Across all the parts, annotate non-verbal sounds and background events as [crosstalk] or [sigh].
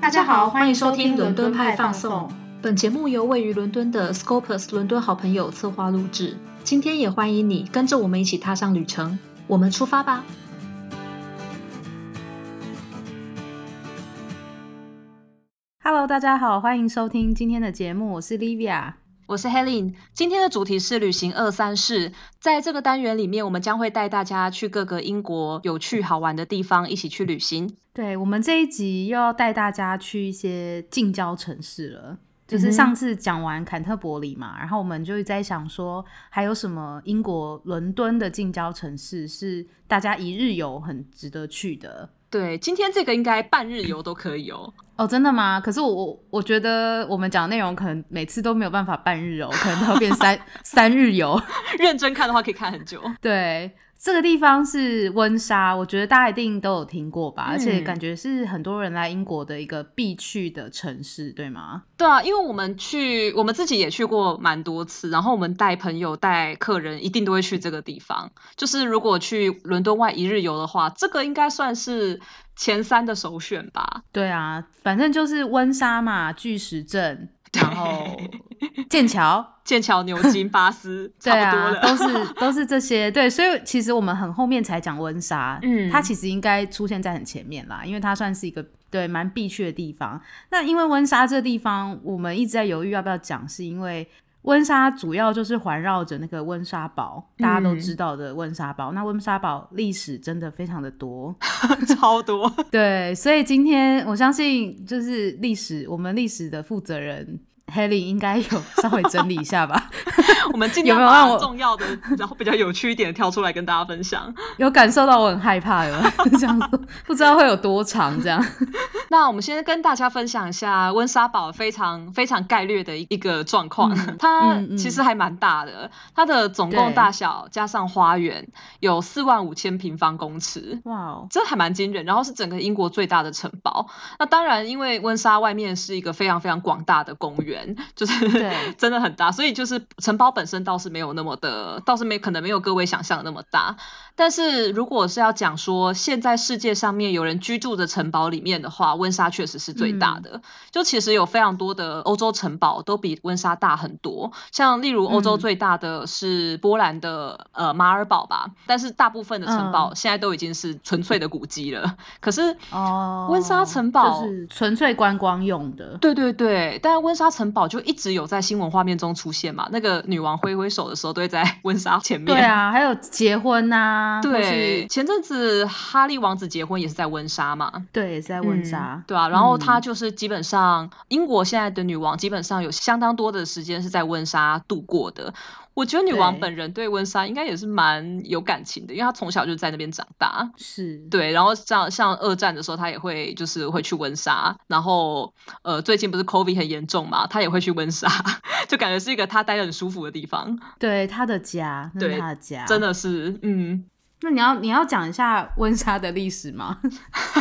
大家好，欢迎收听伦敦派放送。本节目由位于伦敦的 Scopus 伦敦好朋友策划录制。今天也欢迎你跟着我们一起踏上旅程，我们出发吧！Hello，大家好，欢迎收听今天的节目，我是 Livia。我是 Helen，今天的主题是旅行二三事。在这个单元里面，我们将会带大家去各个英国有趣好玩的地方，一起去旅行。对我们这一集又要带大家去一些近郊城市了，就是上次讲完坎特伯里嘛，然后我们就在想说，还有什么英国伦敦的近郊城市是大家一日游很值得去的。对，今天这个应该半日游都可以哦。哦，真的吗？可是我我我觉得我们讲的内容可能每次都没有办法半日游，可能都要变三 [laughs] 三日游。认真看的话，可以看很久。对。这个地方是温莎，我觉得大家一定都有听过吧，而且感觉是很多人来英国的一个必去的城市，对吗？对啊，因为我们去，我们自己也去过蛮多次，然后我们带朋友、带客人，一定都会去这个地方。就是如果去伦敦外一日游的话，这个应该算是前三的首选吧。对啊，反正就是温莎嘛，巨石阵。然后 [laughs] 剑桥、剑桥、牛津、巴斯，[laughs] 对啊，都是 [laughs] 都是这些。对，所以其实我们很后面才讲温莎，嗯，它其实应该出现在很前面啦，因为它算是一个对蛮必去的地方。那因为温莎这地方，我们一直在犹豫要不要讲，是因为温莎主要就是环绕着那个温莎堡，大家都知道的温莎堡。那温莎堡历史真的非常的多，[laughs] 超多。对，所以今天我相信就是历史，我们历史的负责人。Helen 应该有 [laughs] 稍微整理一下吧。[laughs] 我们今天有没有让我重要的，然后比较有趣一点挑出来跟大家分享？有感受到我很害怕了？[laughs] 这样子不知道会有多长这样。那我们先跟大家分享一下温莎堡非常非常概略的一个状况。它其实还蛮大的，它的总共大小加上花园有四万五千平方公尺。哇哦，这还蛮惊人。然后是整个英国最大的城堡。那当然，因为温莎外面是一个非常非常广大的公园。就是 [laughs] 真的很大，所以就是城堡本身倒是没有那么的，倒是没可能没有各位想象的那么大。但是如果是要讲说现在世界上面有人居住的城堡里面的话，温莎确实是最大的。就其实有非常多的欧洲城堡都比温莎大很多，像例如欧洲最大的是波兰的呃马尔堡吧，但是大部分的城堡现在都已经是纯粹的古迹了。可是哦，温莎城堡就是纯粹观光用的。对对对，但是温莎城堡就一直有在新闻画面中出现嘛，那个女王挥挥手的时候都会在 [laughs] 温莎前面。对啊，还有结婚呐。对，前阵子哈利王子结婚也是在温莎嘛，对，也是在温莎，对啊。然后他就是基本上英国现在的女王基本上有相当多的时间是在温莎度过的。我觉得女王本人对温莎应该也是蛮有感情的，因为她从小就在那边长大，是对。然后像像二战的时候，她也会就是会去温莎。然后呃，最近不是 COVID 很严重嘛，她也会去温莎，[laughs] 就感觉是一个她待的很舒服的地方。对，她的家，对她的家，真的是嗯。那你要你要讲一下温莎的历史吗？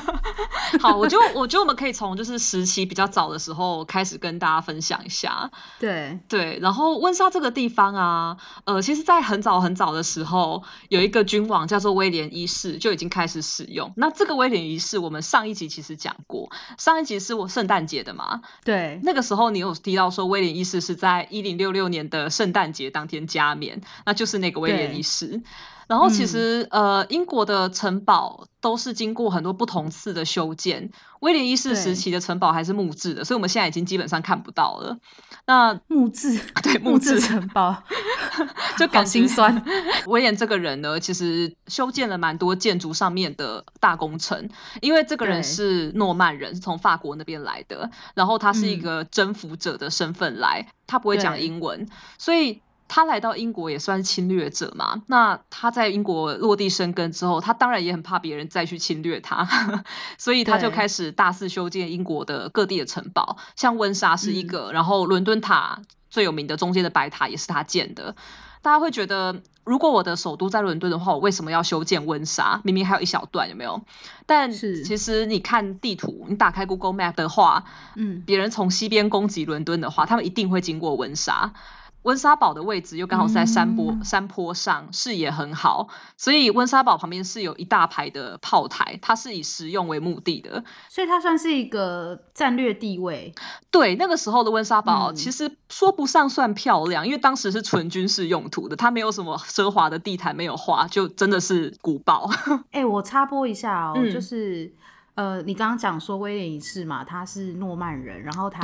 [laughs] 好，我就我觉得我们可以从就是时期比较早的时候开始跟大家分享一下。对对，然后温莎这个地方啊，呃，其实在很早很早的时候，有一个君王叫做威廉一世就已经开始使用。那这个威廉一世，我们上一集其实讲过，上一集是我圣诞节的嘛？对，那个时候你有提到说威廉一世是在一零六六年的圣诞节当天加冕，那就是那个威廉一世。然后其实，呃，英国的城堡都是经过很多不同次的修建。威廉一世时期的城堡还是木质的，所以我们现在已经基本上看不到了。那木质，对 [laughs] 木质城堡，[laughs] 就感心酸。[laughs] 威廉这个人呢，其实修建了蛮多建筑上面的大工程，因为这个人是诺曼人，是从法国那边来的，然后他是一个征服者的身份来，他不会讲英文，所以。他来到英国也算侵略者嘛？那他在英国落地生根之后，他当然也很怕别人再去侵略他，[laughs] 所以他就开始大肆修建英国的各地的城堡，像温莎是一个，然后伦敦塔最有名的中间的白塔也是他建的。大家会觉得，如果我的首都在伦敦的话，我为什么要修建温莎？明明还有一小段，有没有？但其实你看地图，你打开 Google Map 的话，嗯，别人从西边攻击伦敦的话，他们一定会经过温莎。温莎堡的位置又刚好是在山坡山坡上，视野很好，所以温莎堡旁边是有一大排的炮台，它是以实用为目的的，所以它算是一个战略地位。对，那个时候的温莎堡其实说不上算漂亮，因为当时是纯军事用途的，它没有什么奢华的地毯，没有花，就真的是古堡。[laughs] 哎，我插播一下哦，就是呃，你刚刚讲说威廉一世嘛，他是诺曼人，然后他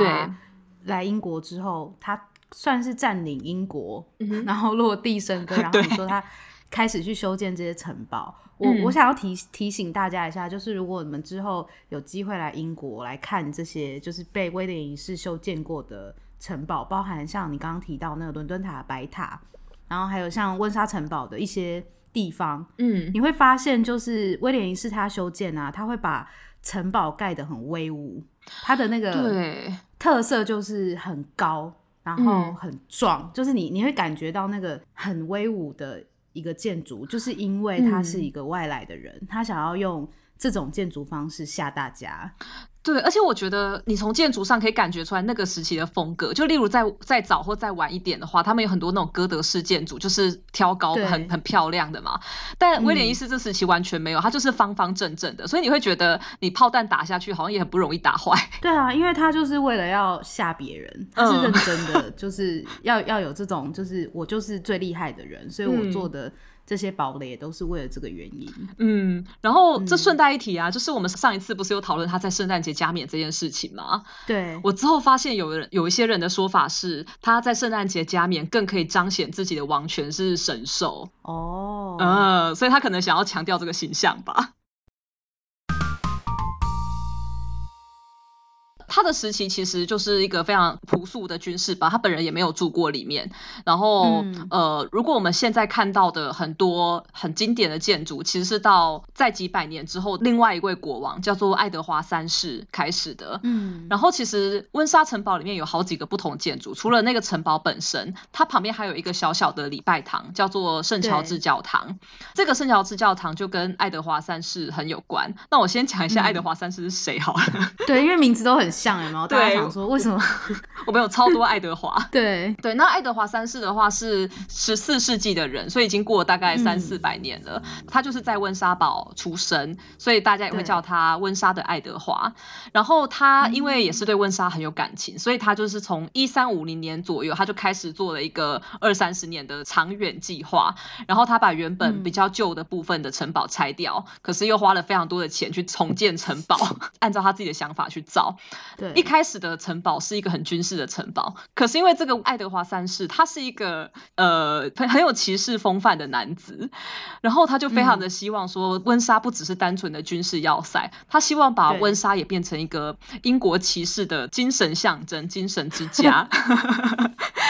来英国之后，他。算是占领英国，然后落地生根，[laughs] 然后你说他开始去修建这些城堡。我我想要提提醒大家一下，就是如果你们之后有机会来英国来看这些，就是被威廉一世修建过的城堡，包含像你刚刚提到那个伦敦塔、白塔，然后还有像温莎城堡的一些地方，嗯，你会发现就是威廉一世他修建啊，他会把城堡盖得很威武，他的那个特色就是很高。然后很壮，就是你你会感觉到那个很威武的一个建筑，就是因为他是一个外来的人，他想要用这种建筑方式吓大家。对，而且我觉得你从建筑上可以感觉出来那个时期的风格。就例如再再早或再晚一点的话，他们有很多那种哥德式建筑，就是挑高很很漂亮的嘛。但威廉一世这时期完全没有，它就是方方正正的，所以你会觉得你炮弹打下去好像也很不容易打坏。对啊，因为他就是为了要吓别人，他是认真的，就是要要有这种，就是我就是最厉害的人，所以我做的。这些堡垒也都是为了这个原因。嗯，然后这顺带一提啊，就是我们上一次不是有讨论他在圣诞节加冕这件事情吗？对我之后发现有人有一些人的说法是，他在圣诞节加冕更可以彰显自己的王权是神兽。哦，嗯，所以他可能想要强调这个形象吧。他的时期其实就是一个非常朴素的军事吧，他本人也没有住过里面。然后，呃，如果我们现在看到的很多很经典的建筑，其实是到在几百年之后，另外一位国王叫做爱德华三世开始的。嗯，然后其实温莎城堡里面有好几个不同建筑，除了那个城堡本身，它旁边还有一个小小的礼拜堂，叫做圣乔治教堂。这个圣乔治教堂就跟爱德华三世很有关。那我先讲一下爱德华三世是谁好了。对，因为名字都很像。有没有？大家想说为什么？[laughs] 我们有超多爱德华。[laughs] 对对，那爱德华三世的话是十四世纪的人，所以已经过了大概三四百年了。他就是在温莎堡出生，所以大家也会叫他温莎的爱德华。然后他因为也是对温莎很有感情，所以他就是从一三五零年左右，他就开始做了一个二三十年的长远计划。然后他把原本比较旧的部分的城堡拆掉，可是又花了非常多的钱去重建城堡，[laughs] 按照他自己的想法去造。对，一开始的城堡是一个很军事的城堡，可是因为这个爱德华三世他是一个呃很很有骑士风范的男子，然后他就非常的希望说温莎不只是单纯的军事要塞，他希望把温莎也变成一个英国骑士的精神象征、精神之家。[laughs]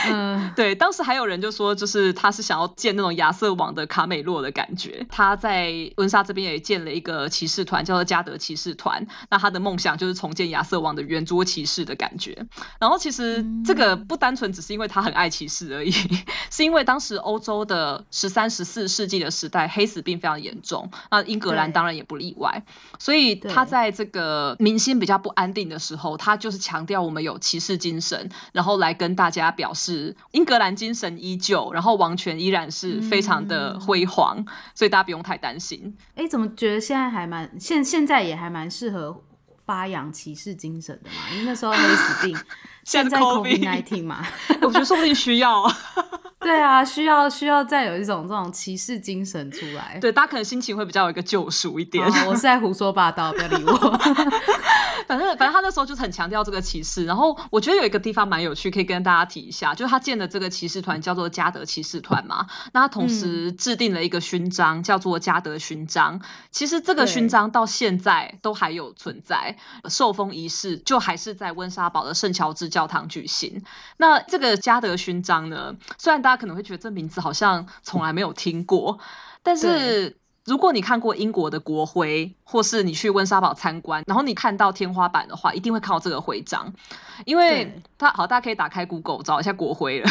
嗯，对，当时还有人就说，就是他是想要建那种亚瑟王的卡美洛的感觉。他在温莎这边也建了一个骑士团，叫做加德骑士团。那他的梦想就是重建亚瑟王的圆桌骑士的感觉。然后其实这个不单纯只是因为他很爱骑士而已，[laughs] 是因为当时欧洲的十三、十四世纪的时代黑死病非常严重，那英格兰当然也不例外。所以他在这个民心比较不安定的时候，他就是强调我们有骑士精神，然后来跟大家表示。英格兰精神依旧，然后王权依然是非常的辉煌，所以大家不用太担心。哎，怎么觉得现在还蛮现现在也还蛮适合发扬骑士精神的嘛？因为那时候黑死病，现在 COVID nineteen 嘛，我觉得说不定需要。[laughs] 对啊，需要需要再有一种这种骑士精神出来。对，大家可能心情会比较有一个救赎一点。我是在胡说八道，不要理我。[laughs] 反正反正他那时候就是很强调这个骑士。然后我觉得有一个地方蛮有趣，可以跟大家提一下，就是他建的这个骑士团叫做加德骑士团嘛。那他同时制定了一个勋章，叫做加德勋章。其实这个勋章到现在都还有存在，受封仪式就还是在温莎堡的圣乔治教堂举行。那这个嘉德勋章呢，虽然大家可能会觉得这名字好像从来没有听过，但是如果你看过英国的国徽，或是你去温莎堡参观，然后你看到天花板的话，一定会看到这个徽章，因为它好，大家可以打开 Google 找一下国徽了。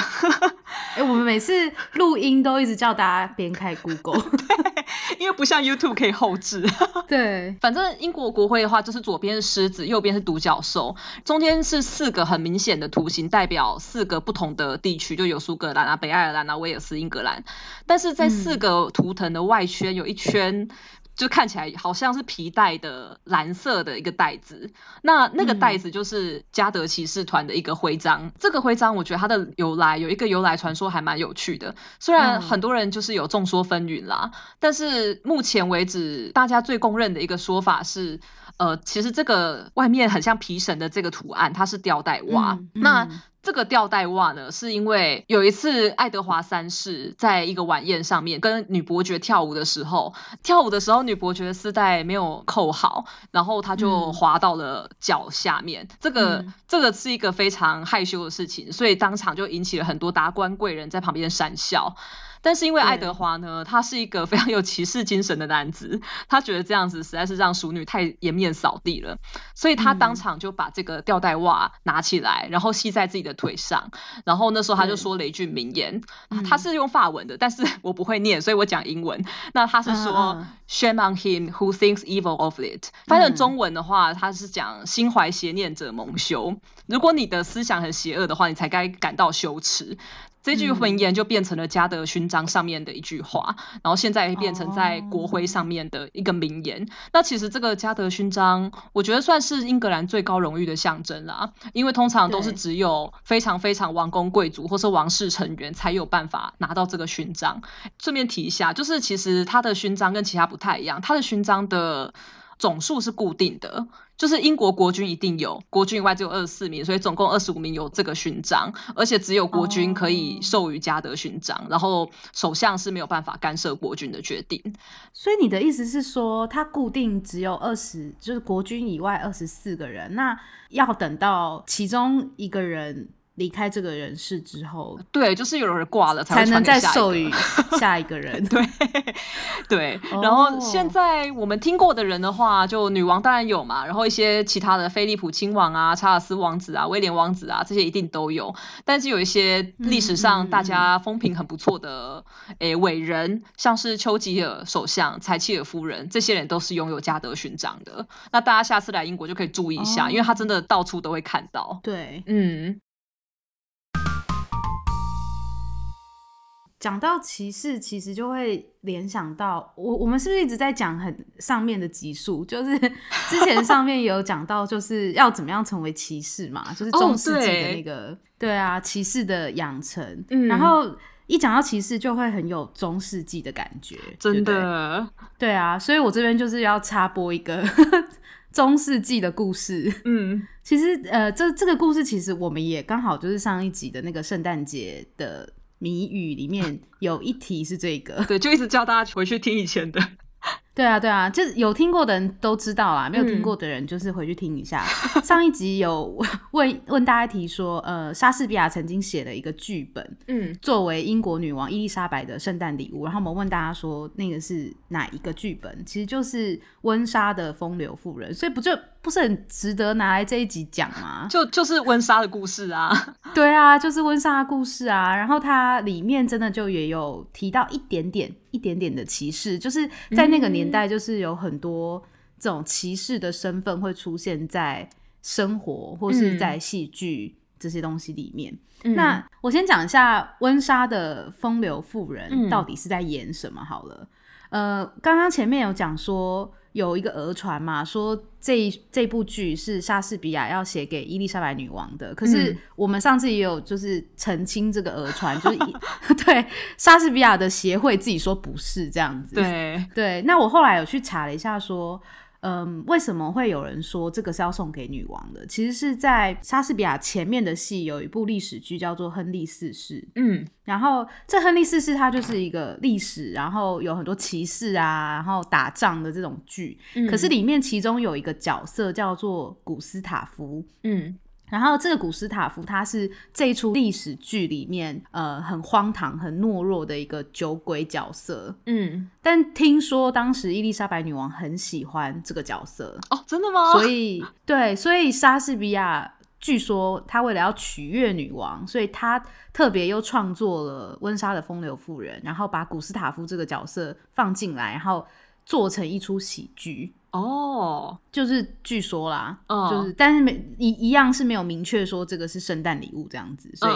哎，我们每次录音都一直叫大家边开 Google，[laughs] 因为不像 YouTube 可以后置。对，[laughs] 反正英国国徽的话，就是左边是狮子，右边是独角兽，中间是四个很明显的图形，代表四个不同的地区，就有苏格兰啊、北爱尔兰啊、威尔斯、英格兰。但是在四个图腾的外圈有一圈。就看起来好像是皮带的蓝色的一个袋子，那那个袋子就是加德骑士团的一个徽章。这个徽章我觉得它的由来有一个由来传说还蛮有趣的，虽然很多人就是有众说纷纭啦，但是目前为止大家最公认的一个说法是，呃，其实这个外面很像皮绳的这个图案，它是吊带袜。那这个吊带袜呢，是因为有一次爱德华三世在一个晚宴上面跟女伯爵跳舞的时候，跳舞的时候女伯爵的丝带没有扣好，然后她就滑到了脚下面。这个这个是一个非常害羞的事情，所以当场就引起了很多达官贵人在旁边讪笑。但是因为爱德华呢，他是一个非常有骑士精神的男子，[laughs] 他觉得这样子实在是让淑女太颜面扫地了，所以他当场就把这个吊带袜拿起来，然后系在自己的腿上，然后那时候他就说了一句名言，他是用法文的，但是我不会念，所以我讲英文。那他是说 Shame on him who thinks evil of it。翻成中文的话，他是讲心怀邪念者蒙羞。如果你的思想很邪恶的话，你才该感到羞耻。这句名言就变成了嘉德勋章上面的一句话，然后现在变成在国徽上面的一个名言。那其实这个嘉德勋章，我觉得算是英格兰最高荣誉的象征啦，因为通常都是只有非常非常王公贵族或是王室成员才有办法拿到这个勋章。顺便提一下，就是其实他的勋章跟其他不太一样，他的勋章的总数是固定的。就是英国国军一定有，国军以外只有二十四名，所以总共二十五名有这个勋章，而且只有国军可以授予嘉德勋章，然后首相是没有办法干涉国军的决定。所以你的意思是说，他固定只有二十，就是国军以外二十四个人，那要等到其中一个人。离开这个人世之后，对，就是有人挂了才能再授予 [laughs] 下一个人。对对，然后现在我们听过的人的话，就女王当然有嘛，然后一些其他的菲利普亲王啊、查尔斯王子啊、威廉王子啊，这些一定都有。但是有一些历史上大家风评很不错的诶伟人，像是丘吉尔首相、柴契尔夫人，这些人都是拥有嘉德勋章的。那大家下次来英国就可以注意一下，因为他真的到处都会看到。对，嗯。讲到歧视，其实就会联想到我，我们是不是一直在讲很上面的级数？就是 [laughs] 之前上面有讲到，就是要怎么样成为骑士嘛，就是中世纪的那个，对啊，骑士的养成。然后一讲到骑士，就会很有中世纪的感觉，真的。对啊，所以我这边就是要插播一个 [laughs] 中世纪的故事。嗯，其实呃，这这个故事其实我们也刚好就是上一集的那个圣诞节的。谜语里面有一题是这个，对，就一直叫大家回去听以前的。对啊，对啊，就是有听过的人都知道啦，没有听过的人就是回去听一下。[laughs] 上一集有问问大家提说，呃，莎士比亚曾经写了一个剧本，嗯，作为英国女王伊丽莎白的圣诞礼物。然后我们问大家说，那个是哪一个剧本？其实就是温莎的风流妇人，所以不就不是很值得拿来这一集讲吗？就就是温莎的故事啊，[laughs] 对啊，就是温莎的故事啊。然后它里面真的就也有提到一点点。一点点的歧视，就是在那个年代，就是有很多这种歧视的身份会出现在生活或是在戏剧这些东西里面。那我先讲一下温莎的风流妇人到底是在演什么好了。呃，刚刚前面有讲说。有一个讹传嘛，说这这部剧是莎士比亚要写给伊丽莎白女王的。可是我们上次也有就是澄清这个讹传，[laughs] 就是 [laughs] 对莎士比亚的协会自己说不是这样子。对对，那我后来有去查了一下，说。嗯，为什么会有人说这个是要送给女王的？其实是在莎士比亚前面的戏有一部历史剧叫做《亨利四世》。嗯，然后这亨利四世它就是一个历史，然后有很多骑士啊，然后打仗的这种剧。可是里面其中有一个角色叫做古斯塔夫。嗯。然后这个古斯塔夫他是这一出历史剧里面呃很荒唐、很懦弱的一个酒鬼角色，嗯，但听说当时伊丽莎白女王很喜欢这个角色哦，真的吗？所以对，所以莎士比亚。据说他为了要取悦女王，所以他特别又创作了温莎的风流妇人，然后把古斯塔夫这个角色放进来，然后做成一出喜剧。哦，就是据说啦，就是，但是没一一样是没有明确说这个是圣诞礼物这样子，所以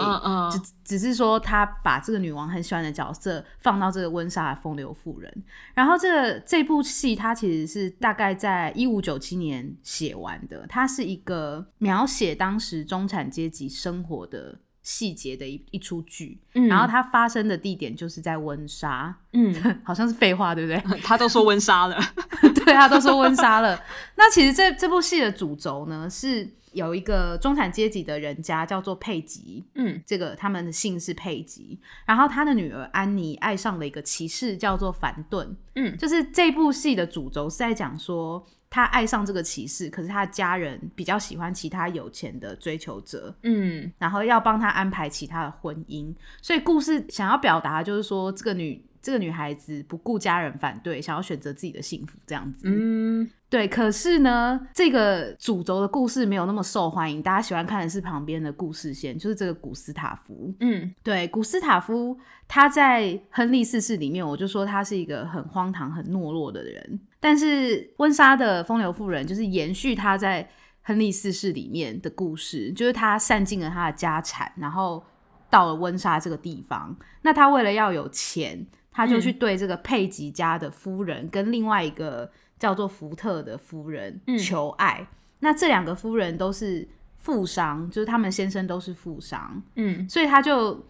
只只是说他把这个女王很喜欢的角色放到这个温莎的风流妇人。然后这个这部戏它其实是大概在一五九七年写完的，它是一个描写当时中产阶级生活的。细节的一一出剧，然后它发生的地点就是在温莎，嗯，[laughs] 好像是废话，对不对？他都说温莎了，[laughs] 对，他都说温莎了。那其实这这部戏的主轴呢，是有一个中产阶级的人家叫做佩吉，嗯，这个他们的姓是佩吉，然后他的女儿安妮爱上了一个骑士叫做凡顿，嗯，就是这部戏的主轴是在讲说。他爱上这个骑士，可是他的家人比较喜欢其他有钱的追求者，嗯，然后要帮他安排其他的婚姻，所以故事想要表达就是说，这个女这个女孩子不顾家人反对，想要选择自己的幸福，这样子，嗯，对。可是呢，这个主轴的故事没有那么受欢迎，大家喜欢看的是旁边的故事线，就是这个古斯塔夫，嗯，对，古斯塔夫他在亨利四世里面，我就说他是一个很荒唐、很懦弱的人。但是温莎的风流妇人就是延续他在亨利四世里面的故事，就是他散尽了他的家产，然后到了温莎这个地方。那他为了要有钱，他就去对这个佩吉家的夫人跟另外一个叫做福特的夫人求爱。那这两个夫人都是富商，就是他们先生都是富商，嗯，所以他就。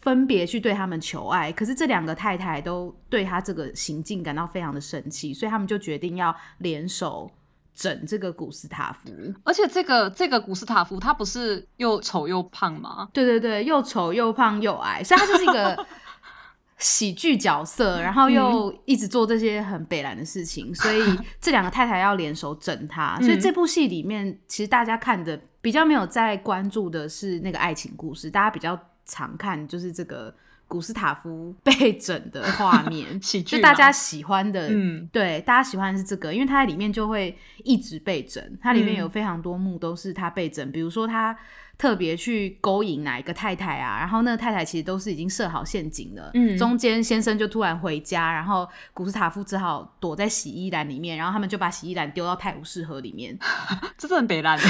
分别去对他们求爱，可是这两个太太都对他这个行径感到非常的生气，所以他们就决定要联手整这个古斯塔夫。而且这个这个古斯塔夫他不是又丑又胖吗？对对对，又丑又胖又矮，所以他就是一个 [laughs] 喜剧角色，然后又一直做这些很北兰的事情，所以这两个太太要联手整他。所以这部戏里面，其实大家看的比较没有在关注的是那个爱情故事，大家比较。常看就是这个古斯塔夫被整的画面，[laughs] 就大家喜欢的，嗯，对，大家喜欢的是这个，因为他在里面就会一直被整，它里面有非常多幕都是他被整，比如说他特别去勾引哪一个太太啊，然后那个太太其实都是已经设好陷阱了，嗯，中间先生就突然回家，然后古斯塔夫只好躲在洗衣篮里面，然后他们就把洗衣篮丢到泰晤士河里面，[laughs] 这是很北烂。[laughs]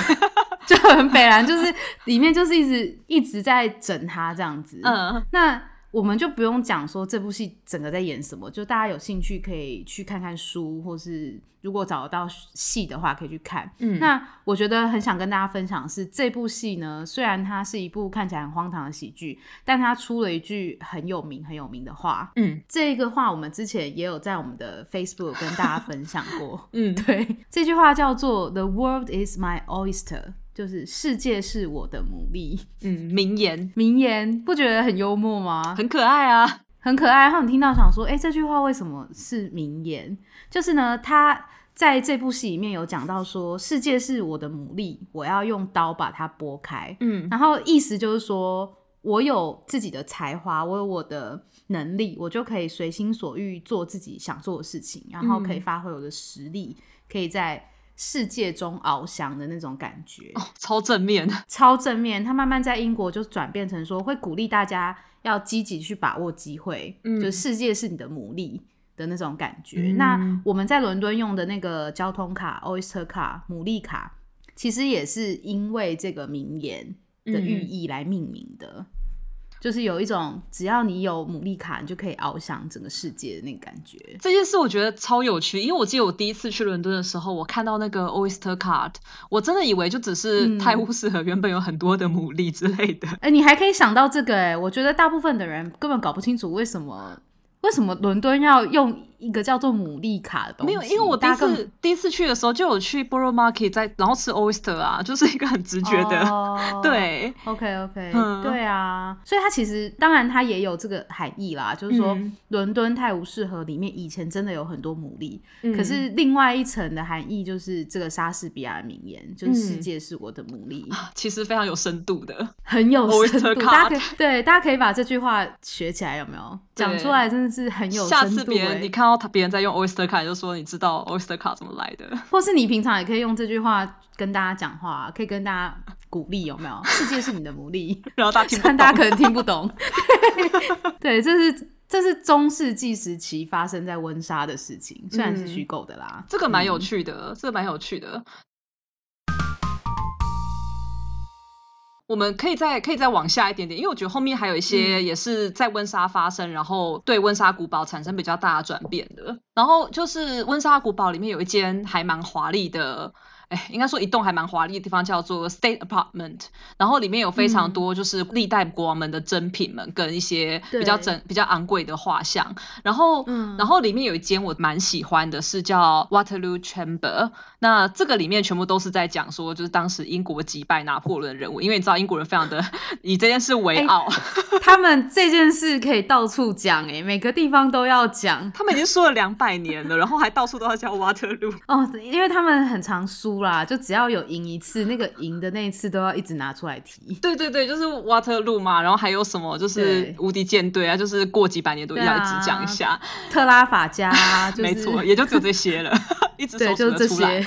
就很北蓝，就是里面就是一直一直在整他这样子。嗯，那我们就不用讲说这部戏整个在演什么，就大家有兴趣可以去看看书，或是如果找得到戏的话可以去看。嗯，那我觉得很想跟大家分享是这部戏呢，虽然它是一部看起来很荒唐的喜剧，但它出了一句很有名很有名的话。嗯，这个话我们之前也有在我们的 Facebook 跟大家分享过。[laughs] 嗯，对，这句话叫做 “The world is my oyster”。就是世界是我的牡蛎，嗯，名言，名言，不觉得很幽默吗？很可爱啊，很可爱。然后你听到想说，哎，这句话为什么是名言？就是呢，他在这部戏里面有讲到说，世界是我的牡蛎，我要用刀把它剥开。嗯，然后意思就是说我有自己的才华，我有我的能力，我就可以随心所欲做自己想做的事情，然后可以发挥我的实力，可以在。世界中翱翔的那种感觉，超正面，超正面。他慢慢在英国就转变成说，会鼓励大家要积极去把握机会，就世界是你的牡蛎的那种感觉。那我们在伦敦用的那个交通卡 Oyster 卡牡蛎卡，其实也是因为这个名言的寓意来命名的。就是有一种，只要你有牡蛎卡，你就可以翱翔整个世界的那个感觉。这件事我觉得超有趣，因为我记得我第一次去伦敦的时候，我看到那个 Oyster Card，我真的以为就只是泰晤士河原本有很多的牡蛎之类的。哎，你还可以想到这个哎，我觉得大部分的人根本搞不清楚为什么为什么伦敦要用。一个叫做牡蛎卡的东西，没有，因为我第一次第一次去的时候就有去 Borough Market 在，然后吃 oyster 啊，就是一个很直觉的，[laughs] 对，OK OK，对啊，所以它其实当然它也有这个含义啦，就是说伦敦泰晤士河里面以前真的有很多牡蛎，可是另外一层的含义就是这个莎士比亚的名言，就是世界是我的牡蛎，其实非常有深度的，[laughs] 很有深度，大家可以对大家可以把这句话学起来，有没有？讲出来？真的是很有深度。你看。然后他别人在用 Oyster 卡，就说你知道 Oyster 卡怎么来的，或是你平常也可以用这句话跟大家讲话，可以跟大家鼓励，有没有？[laughs] 世界是你的牡蛎，然后大家听，大家可能听不懂。[laughs] 对，这是这是中世纪时期发生在温莎的事情，虽然是虚构的啦。这个蛮有趣的，这个蛮有趣的。我们可以再可以再往下一点点，因为我觉得后面还有一些也是在温莎发生，然后对温莎古堡产生比较大的转变的。然后就是温莎古堡里面有一间还蛮华丽的。哎，应该说一栋还蛮华丽的地方叫做 State Apartment，然后里面有非常多就是历代国王们的珍品们跟一些比较珍比较昂贵的画像，然后，然后里面有一间我蛮喜欢的是叫 Waterloo Chamber，那这个里面全部都是在讲说就是当时英国击败拿破仑人物，因为你知道英国人非常的以这件事为傲，他们这件事可以到处讲，哎，每个地方都要讲，他们已经说了两百年了，然后还到处都要叫 Waterloo，哦，因为他们很常输。啦，就只要有赢一次，那个赢的那一次都要一直拿出来提。[laughs] 对对对，就是 Waterloo 嘛，然后还有什么就是无敌舰队啊，就是过几百年都要一直讲一下。[laughs] 特拉法加，[laughs] 没错，也就只有这些了，一直说出出来。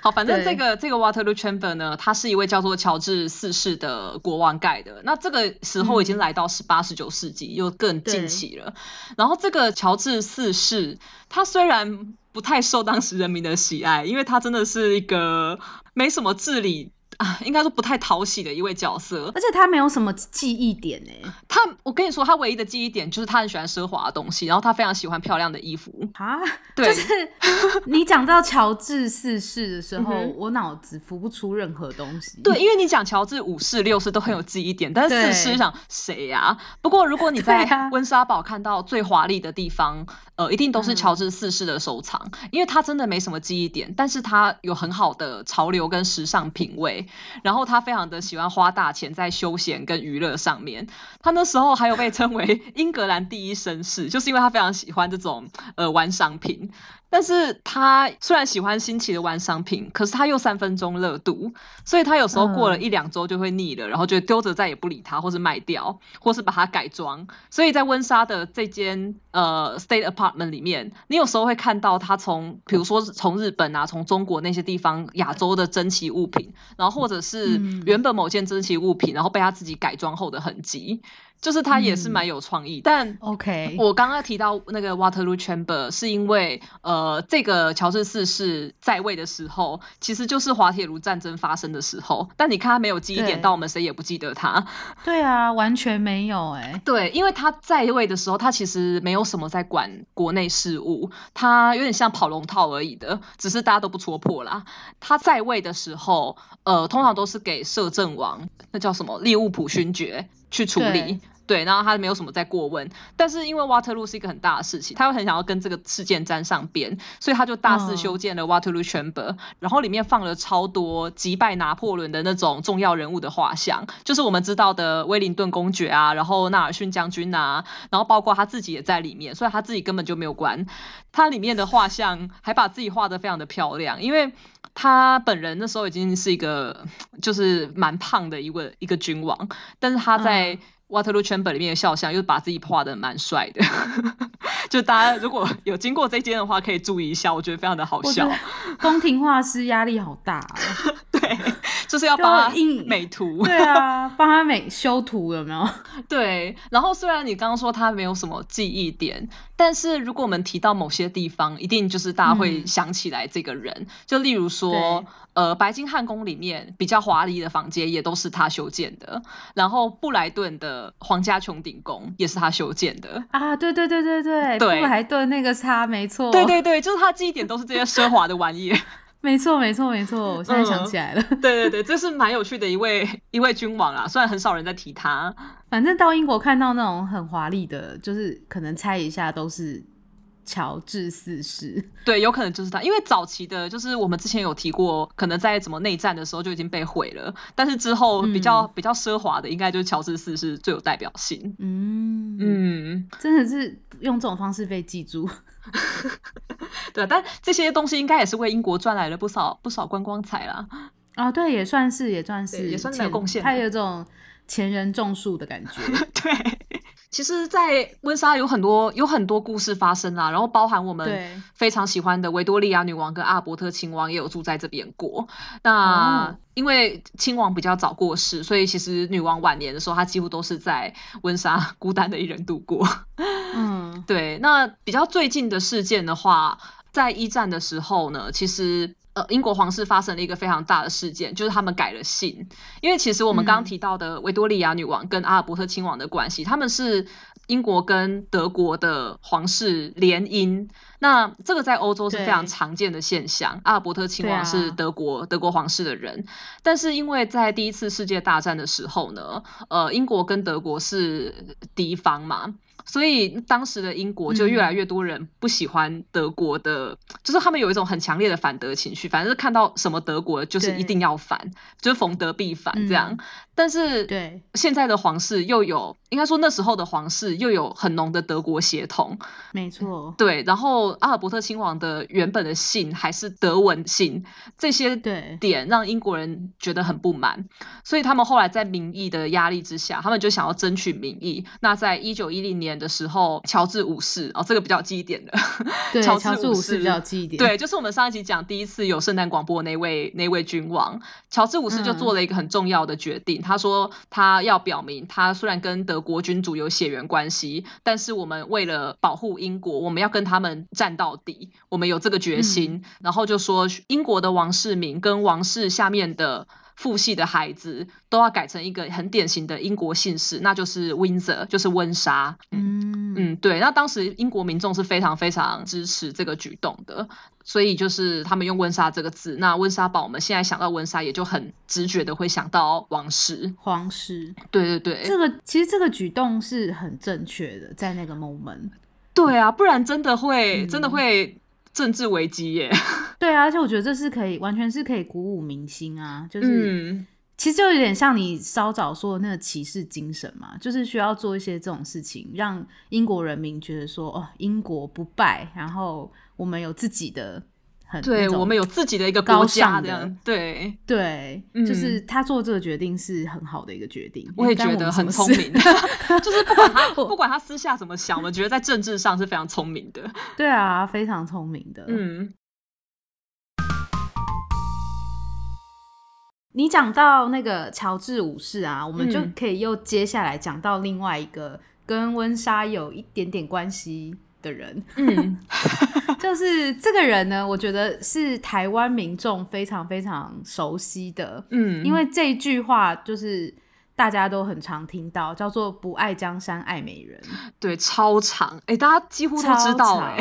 好，反正这个这个 Waterloo Chamber 呢，他是一位叫做乔治四世的国王盖的。那这个时候已经来到十八十九世纪，又更近期了。然后这个乔治四世，他虽然不太受当时人民的喜爱，因为他真的是一个没什么治理。啊，应该说不太讨喜的一位角色，而且他没有什么记忆点哎。他，我跟你说，他唯一的记忆点就是他很喜欢奢华的东西，然后他非常喜欢漂亮的衣服啊。[laughs] 对，就是 [laughs] 你讲到乔治四世的时候，我脑子浮不出任何东西。对，因为你讲乔治五世、六世都很有记忆点，但是四世想谁呀？不过如果你在温莎堡看到最华丽的地方，呃，一定都是乔治四世的收藏，因为他真的没什么记忆点，但是他有很好的潮流跟时尚品味。然后他非常的喜欢花大钱在休闲跟娱乐上面，他那时候还有被称为 [laughs] 英格兰第一绅士，就是因为他非常喜欢这种呃玩商品。但是他虽然喜欢新奇的玩商品，可是他又三分钟热度，所以他有时候过了一两周就会腻了，然后就丢着再也不理他，或是卖掉，或是把它改装。所以在温莎的这间呃 state apartment 里面，你有时候会看到他从，比如说从日本啊，从中国那些地方亚洲的珍奇物品，然后或者是原本某件珍奇物品，然后被他自己改装后的痕迹。就是他也是蛮有创意，但 OK，我刚刚提到那个 Waterloo Chamber 是因为呃，这个乔治四世在位的时候，其实就是滑铁卢战争发生的时候。但你看他没有记忆点，到我们谁也不记得他。对啊，完全没有哎。对，因为他在位的时候，他其实没有什么在管国内事务，他有点像跑龙套而已的，只是大家都不戳破啦。他在位的时候，呃，通常都是给摄政王，那叫什么利物浦勋爵。去处理，对，然后他没有什么再过问，但是因为 Waterloo 是一个很大的事情，他又很想要跟这个事件沾上边，所以他就大肆修建了 Waterloo Chamber，然后里面放了超多击败拿破仑的那种重要人物的画像，就是我们知道的威灵顿公爵啊，然后纳尔逊将军啊，然后包括他自己也在里面，所以他自己根本就没有关，他里面的画像还把自己画得非常的漂亮，因为。他本人那时候已经是一个，[tsk] 就是蛮胖的一位一个君王，但是他在 Waterloo Chamber 里面的肖像又把自己画的蛮帅的，[laughs] 就大家如果有经过这间的话，可以注意一下，我觉得非常的好笑。宫廷画师压力好大，[laughs] 对。就是要帮他印美图，对啊，帮他美修图有没有？[laughs] 对，然后虽然你刚刚说他没有什么记忆点，但是如果我们提到某些地方，一定就是大家会想起来这个人。就例如说，呃，白金汉宫里面比较华丽的房间也都是他修建的，然后布莱顿的皇家穹顶宫也是他修建的啊！对对对对对，布莱顿那个他没错，对对对，就是他记忆点都是这些奢华的玩意。[laughs] 没错，没错，没错，我现在想起来了。[laughs] 对对对，这是蛮有趣的一位一位君王啊，虽然很少人在提他。反正到英国看到那种很华丽的，就是可能猜一下都是乔治四世。[laughs] 对，有可能就是他，因为早期的，就是我们之前有提过，可能在怎么内战的时候就已经被毁了，但是之后比较比较奢华的，应该就是乔治四世最有代表性。嗯嗯，真的是用这种方式被记住。[laughs] 对，但这些东西应该也是为英国赚来了不少不少观光财啦。啊，对，也算是，也算是，也算是有贡献。他有种前人种树的感觉。[laughs] 对。其实，在温莎有很多有很多故事发生啦，然后包含我们非常喜欢的维多利亚女王跟阿尔伯特亲王也有住在这边过。那因为亲王比较早过世，所以其实女王晚年的时候，她几乎都是在温莎 [laughs] 孤单的一人度过。嗯，对。那比较最近的事件的话，在一战的时候呢，其实。呃，英国皇室发生了一个非常大的事件，就是他们改了姓。因为其实我们刚刚提到的维多利亚女王跟阿尔伯特亲王的关系，他们是英国跟德国的皇室联姻。那这个在欧洲是非常常见的现象。阿尔伯特亲王是德国德国皇室的人，但是因为在第一次世界大战的时候呢，呃，英国跟德国是敌方嘛。所以当时的英国就越来越多人不喜欢德国的，就是他们有一种很强烈的反德情绪，反正是看到什么德国就是一定要反，就是逢德必反这样。但是对。现在的皇室又有，应该说那时候的皇室又有很浓的德国血统，没错。对，然后阿尔伯特亲王的原本的姓还是德文姓，这些点让英国人觉得很不满，所以他们后来在民意的压力之下，他们就想要争取民意。那在一九一零年的时候，乔治五世哦，这个比较记忆点的，对，乔治五世比较记忆点，对，就是我们上一集讲第一次有圣诞广播那位那位君王，乔治五世就做了一个很重要的决定。他说，他要表明，他虽然跟德国君主有血缘关系，但是我们为了保护英国，我们要跟他们战到底，我们有这个决心。然后就说，英国的王室民跟王室下面的父系的孩子都要改成一个很典型的英国姓氏，那就是 Windsor，就是温莎。嗯嗯，对。那当时英国民众是非常非常支持这个举动的。所以就是他们用温莎这个字，那温莎堡，我们现在想到温莎，也就很直觉的会想到王室。皇室，对对对，这个其实这个举动是很正确的，在那个 moment。对啊，不然真的会真的会政治危机耶。[laughs] 对啊，而且我觉得这是可以完全是可以鼓舞民心啊，就是其实就有点像你稍早说的那个骑士精神嘛，就是需要做一些这种事情，让英国人民觉得说哦，英国不败，然后。我们有自己的，很对，我们有自己的一个国家的，对对，就是他做这个决定是很好的一个决定，我也觉得很聪明，就是不管他 [laughs] 不管他私下怎么想，我觉得在政治上是非常聪明的，对啊，非常聪明的，嗯。你讲到那个乔治五世啊，我们就可以又接下来讲到另外一个跟温莎有一点点关系。的人，嗯，[laughs] 就是这个人呢，我觉得是台湾民众非常非常熟悉的，嗯，因为这句话就是大家都很常听到，叫做“不爱江山爱美人”，对，超长，哎，大家几乎都知道，哎，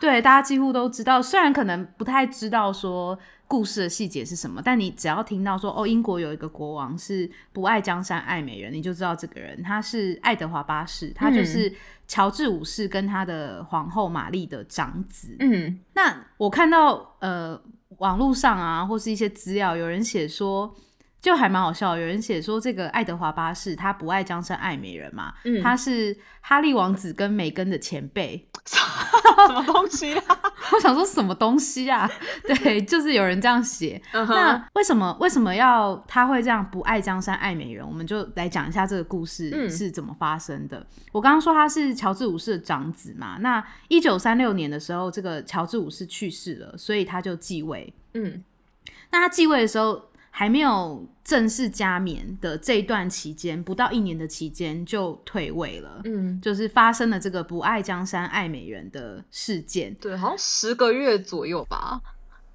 对，大家几乎都知道，虽然可能不太知道说。故事的细节是什么？但你只要听到说哦，英国有一个国王是不爱江山爱美人，你就知道这个人他是爱德华八世，他就是乔治五世跟他的皇后玛丽的长子。嗯，那我看到呃网络上啊，或是一些资料，有人写说。就还蛮好笑，有人写说这个爱德华八世他不爱江山爱美人嘛，他是哈利王子跟梅根的前辈，[laughs] 什么东西啊？[laughs] 我想说什么东西啊？[laughs] 对，就是有人这样写。那为什么为什么要他会这样不爱江山爱美人？我们就来讲一下这个故事是怎么发生的。我刚刚说他是乔治五世的长子嘛，那一九三六年的时候，这个乔治五世去世了，所以他就继位。嗯，那他继位的时候。还没有正式加冕的这一段期间，不到一年的期间就退位了。嗯，就是发生了这个不爱江山爱美人的事件。对，好像十个月左右吧。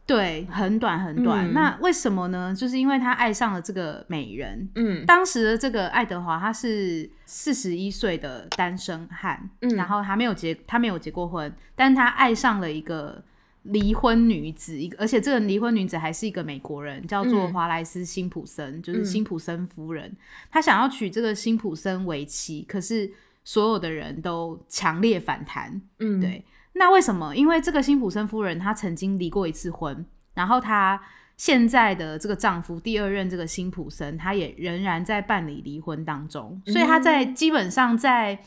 对，很短很短。那为什么呢？就是因为他爱上了这个美人。嗯，当时的这个爱德华他是四十一岁的单身汉，嗯然后他没有结，他没有结过婚，但他爱上了一个。离婚女子一个，而且这个离婚女子还是一个美国人，叫做华莱斯辛普森，就是辛普森夫人。她想要娶这个辛普森为妻，可是所有的人都强烈反弹。嗯，对。那为什么？因为这个辛普森夫人她曾经离过一次婚，然后她现在的这个丈夫第二任这个辛普森，他也仍然在办理离婚当中，所以他在基本上在。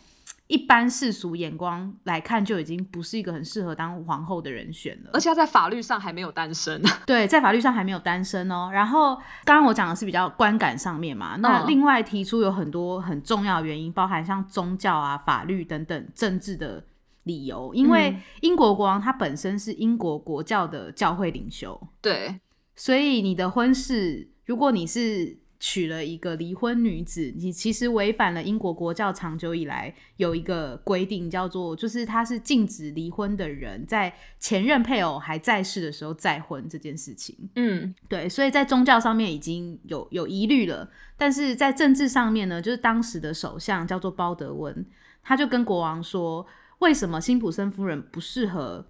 一般世俗眼光来看，就已经不是一个很适合当皇后的人选了。而且在法律上还没有单身。[laughs] [laughs] 对，在法律上还没有单身哦。然后刚刚我讲的是比较观感上面嘛，那另外提出有很多很重要原因，包含像宗教啊、法律等等政治的理由。因为英国国王他本身是英国国教的教会领袖，对，所以你的婚事，如果你是。娶了一个离婚女子，你其实违反了英国国教长久以来有一个规定，叫做就是他是禁止离婚的人在前任配偶还在世的时候再婚这件事情。嗯，对，所以在宗教上面已经有有疑虑了，但是在政治上面呢，就是当时的首相叫做鲍德温，他就跟国王说，为什么辛普森夫人不适合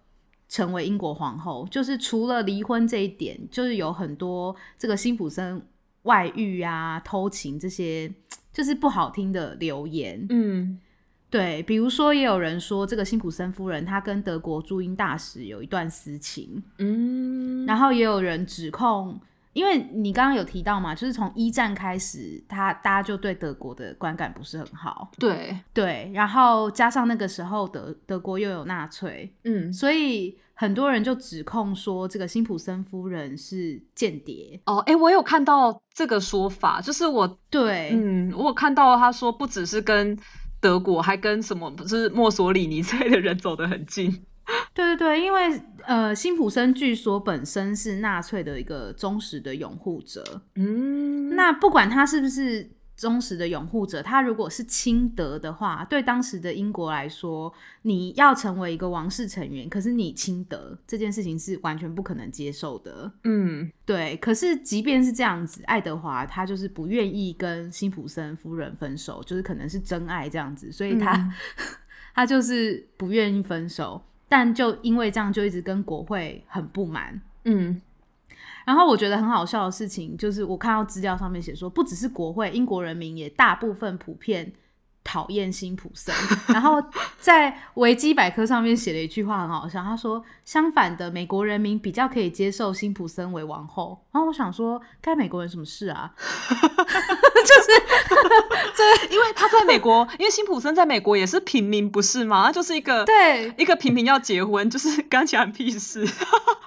成为英国皇后？就是除了离婚这一点，就是有很多这个辛普森。外遇啊、偷情这些，就是不好听的留言。嗯，对，比如说，也有人说这个辛普森夫人她跟德国驻英大使有一段私情。嗯，然后也有人指控，因为你刚刚有提到嘛，就是从一战开始，他大家就对德国的观感不是很好。对对，然后加上那个时候德德国又有纳粹，嗯，所以。很多人就指控说，这个辛普森夫人是间谍。哦，哎，我有看到这个说法，就是我对，嗯，我看到他说，不只是跟德国，还跟什么，不是墨索里尼之类的人走得很近。[laughs] 对对对，因为呃，辛普森据说本身是纳粹的一个忠实的拥护者。嗯，那不管他是不是。忠实的拥护者，他如果是亲德的话，对当时的英国来说，你要成为一个王室成员，可是你亲德这件事情是完全不可能接受的。嗯，对。可是即便是这样子，爱德华他就是不愿意跟辛普森夫人分手，就是可能是真爱这样子，所以他 [laughs] 他就是不愿意分手，但就因为这样，就一直跟国会很不满。嗯。然后我觉得很好笑的事情，就是我看到资料上面写说，不只是国会，英国人民也大部分普遍。讨厌辛普森，[laughs] 然后在维基百科上面写了一句话很好笑，他说相反的，美国人民比较可以接受辛普森为王后。然后我想说，该美国人什么事啊？[laughs] 就是这，[laughs] 因为他在美国，因为辛普森在美国也是平民，不是吗？他就是一个对一个平民要结婚，就是干起来屁事。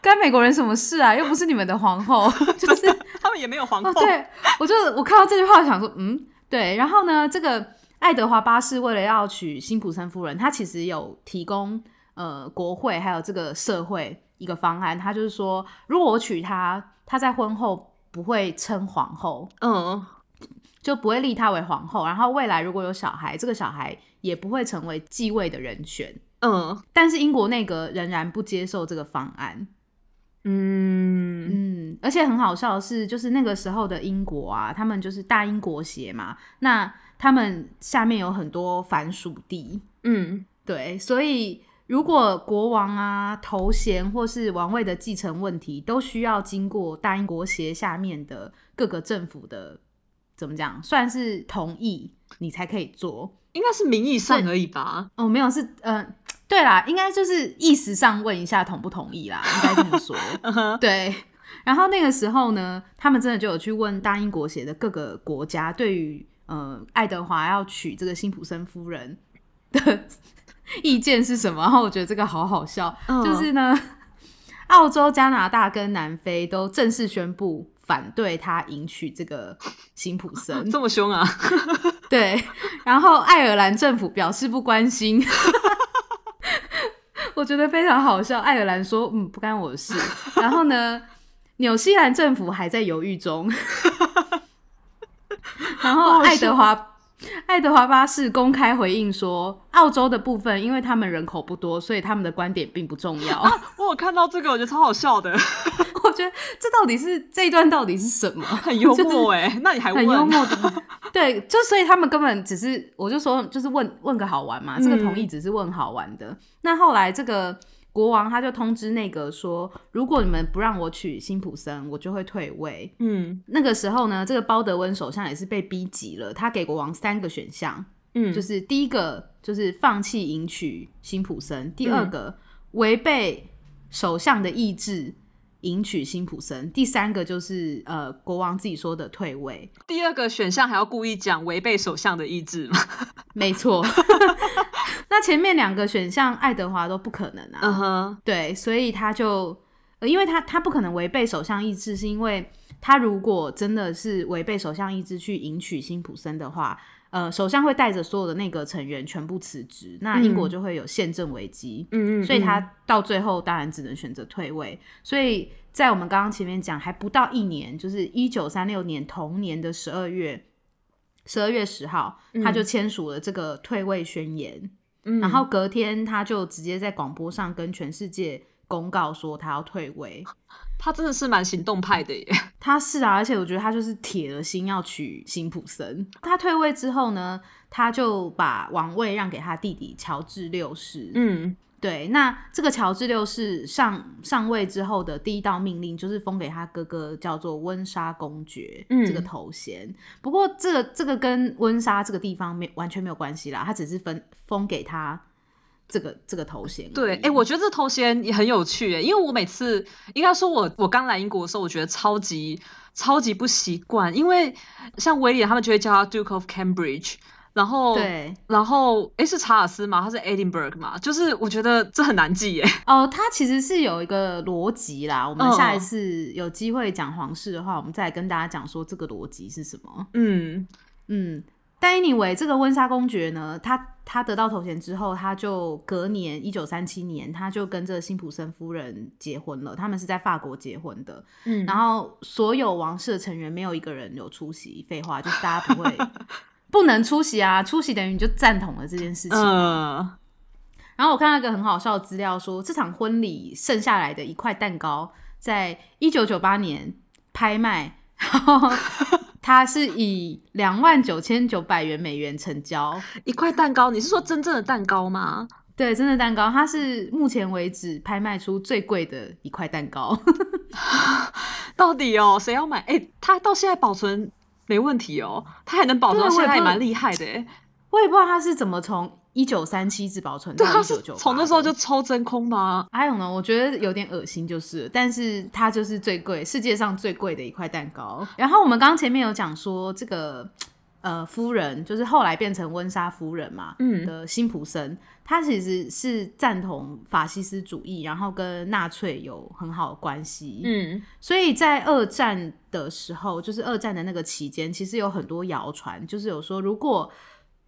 该美国人什么事啊？又不是你们的皇后，就是他们也没有皇后。对，我就我看到这句话想说，嗯，对。然后呢，这个。爱德华八世为了要娶辛普森夫人，他其实有提供呃国会还有这个社会一个方案，他就是说，如果我娶她，她在婚后不会称皇后，嗯，就不会立她为皇后，然后未来如果有小孩，这个小孩也不会成为继位的人选，嗯，但是英国内阁仍然不接受这个方案，嗯。嗯，而且很好笑的是，就是那个时候的英国啊，他们就是大英国协嘛，那。他们下面有很多藩属地，嗯，对，所以如果国王啊头衔或是王位的继承问题，都需要经过大英国协下面的各个政府的怎么讲，算是同意你才可以做，应该是名义上而已吧？哦，没有，是嗯，对啦，应该就是意识上问一下同不同意啦，[laughs] 应该这么说。对，然后那个时候呢，他们真的就有去问大英国协的各个国家对于。呃，爱德华要娶这个辛普森夫人的意见是什么？然后我觉得这个好好笑，就是呢，[laughs] 澳洲、加拿大跟南非都正式宣布反对他迎娶这个辛普森，[laughs] 这么凶啊？[laughs] 对，然后爱尔兰政府表示不关心，我觉得非常好笑。爱尔兰说：“嗯，不干我的事。”然后呢，纽西兰政府还在犹豫中。然后爱德华，爱德华八世公开回应说，澳洲的部分，因为他们人口不多，所以他们的观点并不重要。我有看到这个，我觉得超好笑的。[laughs] 我觉得这到底是这一段到底是什么？很幽默哎，[laughs] 那你还很幽默的？对，就所以他们根本只是，我就说就是问问个好玩嘛，这个同意只是问好玩的。那后来这个。国王他就通知那个说，如果你们不让我娶辛普森，我就会退位。嗯，那个时候呢，这个包德温首相也是被逼急了，他给国王三个选项，嗯，就是第一个就是放弃迎娶辛普森，第二个违背首相的意志迎娶辛普森，第三个就是呃国王自己说的退位。第二个选项还要故意讲违背首相的意志吗？[laughs] 没错。[laughs] [laughs] 那前面两个选项爱德华都不可能啊。嗯哼，对，所以他就，因为他他不可能违背首相意志，是因为他如果真的是违背首相意志去迎娶辛普森的话。呃，首相会带着所有的内阁成员全部辞职，那英国就会有宪政危机。嗯嗯，所以他到最后当然只能选择退位。所以在我们刚刚前面讲，还不到一年，就是一九三六年同年的十二月十二月十号，他就签署了这个退位宣言。嗯，然后隔天他就直接在广播上跟全世界公告说他要退位。他真的是蛮行动派的耶，[laughs] 他是啊，而且我觉得他就是铁了心要娶辛普森。他退位之后呢，他就把王位让给他弟弟乔治六世。嗯，对，那这个乔治六世上上位之后的第一道命令就是封给他哥哥叫做温莎公爵这个头衔。不过这个这个跟温莎这个地方没完全没有关系啦，他只是分封给他。这个这个头衔，对，哎，我觉得这头衔也很有趣，哎，因为我每次应该说，我我刚来英国的时候，我觉得超级超级不习惯，因为像威廉他们就会叫他 Duke of Cambridge，然后对，然后哎是查尔斯吗，他是 Edinburgh 嘛，就是我觉得这很难记耶。哦，他其实是有一个逻辑啦，我们下一次有机会讲皇室的话，我们再跟大家讲说这个逻辑是什么。嗯嗯。但 anyway，这个温莎公爵呢，他他得到头衔之后，他就隔年一九三七年，他就跟这辛普森夫人结婚了。他们是在法国结婚的，嗯，然后所有王室的成员没有一个人有出席。废话，就是大家不会不能出席啊，出席等于你就赞同了这件事情。嗯。然后我看到一个很好笑的资料，说这场婚礼剩下来的一块蛋糕，在一九九八年拍卖。它是以两万九千九百元美元成交一块蛋糕，你是说真正的蛋糕吗？对，真的蛋糕，它是目前为止拍卖出最贵的一块蛋糕。[laughs] 到底哦，谁要买？哎，它到现在保存没问题哦，它还能保存，现在也蛮厉害的哎。[laughs] 我也不知道它是怎么从。一九三七只保存到一九九从那时候就抽真空吗？还有呢，我觉得有点恶心，就是，但是它就是最贵，世界上最贵的一块蛋糕。然后我们刚刚前面有讲说，这个呃夫人就是后来变成温莎夫人嘛，嗯的辛普森，他其实是赞同法西斯主义，然后跟纳粹有很好的关系，嗯，所以在二战的时候，就是二战的那个期间，其实有很多谣传，就是有说如果。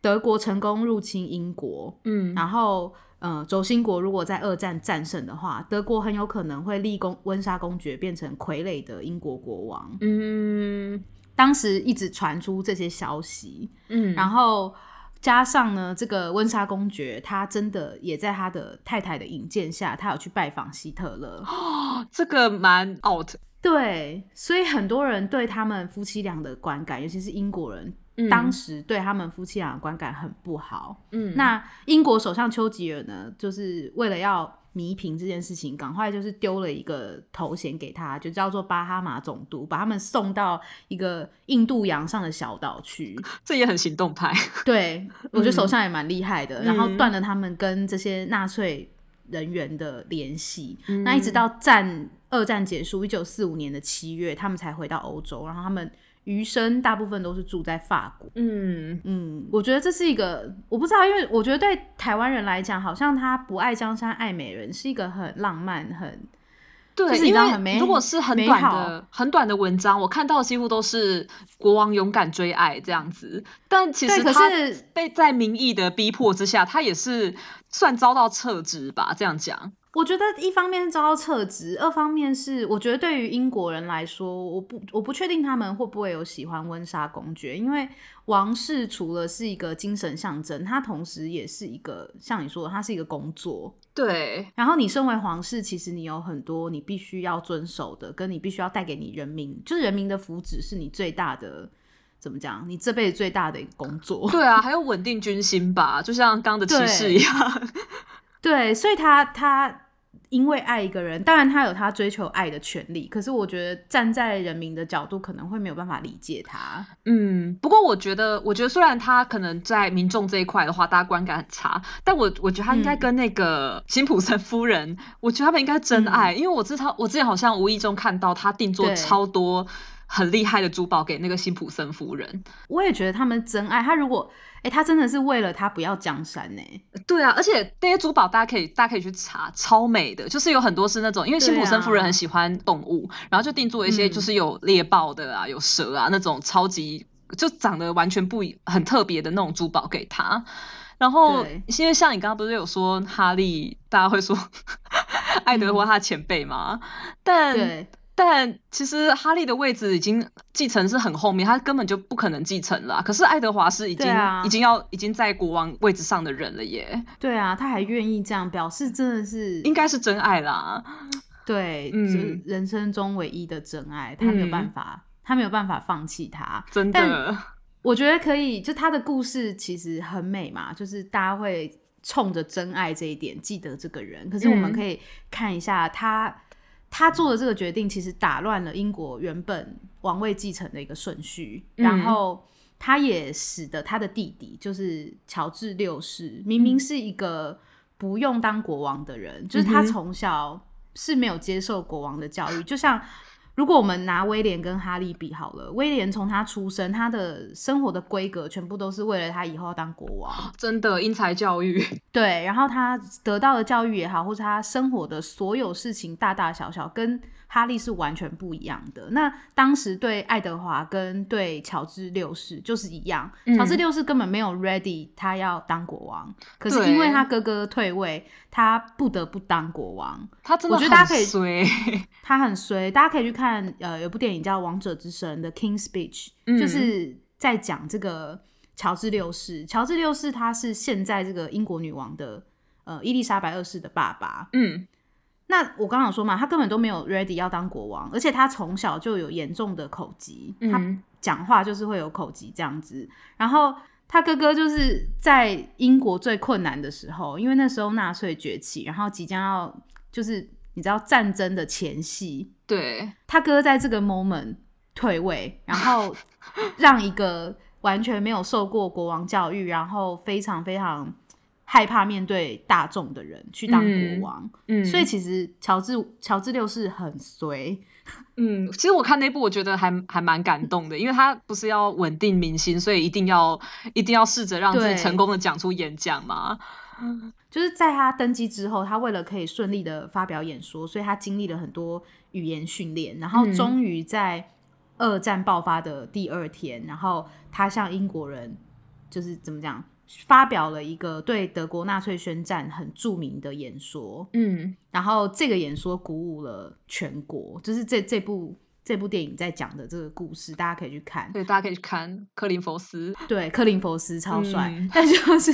德国成功入侵英国，嗯，然后，呃，轴心国如果在二战战胜的话，德国很有可能会立功温莎公爵变成傀儡的英国国王。嗯，当时一直传出这些消息，嗯，然后加上呢，这个温莎公爵他真的也在他的太太的引荐下，他有去拜访希特勒。哦，[gasps] 这个蛮 out。对，所以很多人对他们夫妻俩的观感，尤其是英国人。当时对他们夫妻俩的观感很不好。嗯，那英国首相丘吉尔呢，就是为了要弥平这件事情，赶快就是丢了一个头衔给他，就叫做巴哈马总督，把他们送到一个印度洋上的小岛去。[laughs] 这也很行动派。对，[laughs] 我觉得首相也蛮厉害的。然后断了他们跟这些纳粹人员的联系。那一直到战二战结束，一九四五年的七月，他们才回到欧洲。然后他们。余生大部分都是住在法国。嗯嗯，我觉得这是一个，我不知道，因为我觉得对台湾人来讲，好像他不爱江山爱美人是一个很浪漫、很对，因为如果是很短的、很短的文章，我看到几乎都是国王勇敢追爱这样子。但其实他被在民意的逼迫之下，他也是算遭到撤职吧？这样讲。我觉得一方面是遭到撤职，二方面是我觉得对于英国人来说，我不我不确定他们会不会有喜欢温莎公爵，因为王室除了是一个精神象征，它同时也是一个像你说的，它是一个工作。对。然后你身为皇室，其实你有很多你必须要遵守的，跟你必须要带给你人民，就是人民的福祉是你最大的，怎么讲？你这辈子最大的一个工作。对啊，还有稳定军心吧，就像刚的骑士一样。对，所以他他因为爱一个人，当然他有他追求爱的权利。可是我觉得站在人民的角度，可能会没有办法理解他。嗯，不过我觉得，我觉得虽然他可能在民众这一块的话，大家观感很差，但我我觉得他应该跟那个辛普森夫人，我觉得他们应该真爱，因为我知道我之前好像无意中看到他定做超多。很厉害的珠宝给那个辛普森夫人。我也觉得他们真爱他，如果哎，他真的是为了他不要江山呢？对啊，而且那些珠宝大家可以大家可以去查，超美的，就是有很多是那种，因为辛普森夫人很喜欢动物，然后就定做一些就是有猎豹的啊，有蛇啊那种超级就长得完全不一很特别的那种珠宝给他。然后，因为像你刚刚不是有说哈利，大家会说 [laughs] 爱德华他前辈吗？但但其实哈利的位置已经继承是很后面，他根本就不可能继承了。可是爱德华是已经已经要已经在国王位置上的人了耶。对啊，他还愿意这样表示，真的是应该是真爱啦。[sniffs] 对，嗯，人生中唯一的真爱，他没有办法，他没有办法放弃他，真的。[laughs] 我觉得可以，就他的故事其实很美嘛，就是大家会冲着真爱这一点记得这个人。可是我们可以看一下他他做的这个决定，其实打乱了英国原本王位继承的一个顺序，然后他也使得他的弟弟就是乔治六世，明明是一个不用当国王的人，就是他从小是没有接受国王的教育，就像。如果我们拿威廉跟哈利比好了，威廉从他出生，他的生活的规格全部都是为了他以后要当国王，[gasps] 真的英才教育。对，然后他得到的教育也好，或者他生活的所有事情大大小小跟。哈利是完全不一样的。那当时对爱德华跟对乔治六世就是一样，乔治六世根本没有 ready，他要当国王。可是因为他哥哥退位，他不得不当国王。他真的很衰，[laughs] 他很衰。大家可以去看，呃，有部电影叫《王者之神》的 King Speech，就是在讲这个乔治六世。乔治六世他是现在这个英国女王的呃伊丽莎白二世的爸爸。嗯。那我刚刚说嘛，他根本都没有 ready 要当国王，而且他从小就有严重的口疾，他讲话就是会有口疾这样子。然后他哥哥就是在英国最困难的时候，因为那时候纳粹崛起，然后即将要就是你知道战争的前夕，对。他哥在这个 moment 退位，然后让一个完全没有受过国王教育，然后非常非常。害怕面对大众的人去当国王，嗯，所以其实乔治乔治六世很衰，嗯，其实我看那部我觉得还还蛮感动的，因为他不是要稳定民心，所以一定要一定要试着让自己成功的讲出演讲嘛，嗯，就是在他登基之后，他为了可以顺利的发表演说，所以他经历了很多语言训练，然后终于在二战爆发的第二天，然后他向英国人就是怎么讲？发表了一个对德国纳粹宣战很著名的演说，嗯，然后这个演说鼓舞了全国，就是这这部。这部电影在讲的这个故事，大家可以去看。对，大家可以去看克林佛斯。对，克林佛斯超帅，但就是，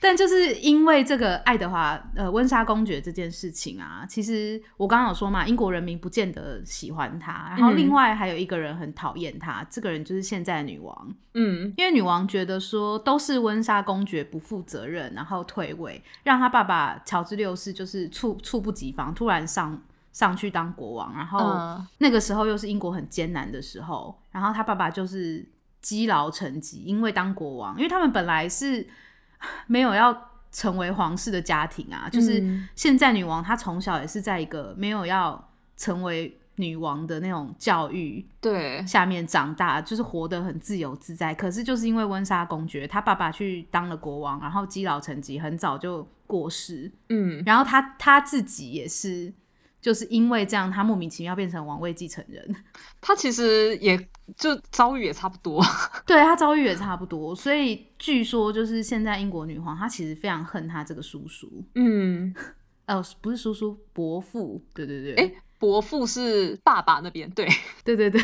但就是因为这个爱德华呃温莎公爵这件事情啊，其实我刚刚有说嘛，英国人民不见得喜欢他，然后另外还有一个人很讨厌他，这个人就是现在女王。嗯，因为女王觉得说都是温莎公爵不负责任，然后退位，让他爸爸乔治六世就是猝猝不及防，突然上。上去当国王，然后那个时候又是英国很艰难的时候，然后他爸爸就是积劳成疾，因为当国王，因为他们本来是 [laughs] 没有要成为皇室的家庭啊，就是现在女王她从小也是在一个没有要成为女王的那种教育对下面长大，就是活得很自由自在。可是就是因为温莎公爵他爸爸去当了国王，然后积劳成疾，很早就过世，嗯，然后他他自己也是。就是因为这样，他莫名其妙变成王位继承人。[laughs] 他其实也就遭遇也差不多，[laughs] 对他遭遇也差不多。所以据说，就是现在英国女皇，她其实非常恨他这个叔叔。嗯，哦，不是叔叔，伯父。对对对，哎，伯父是爸爸那边。对对对 [laughs] 对，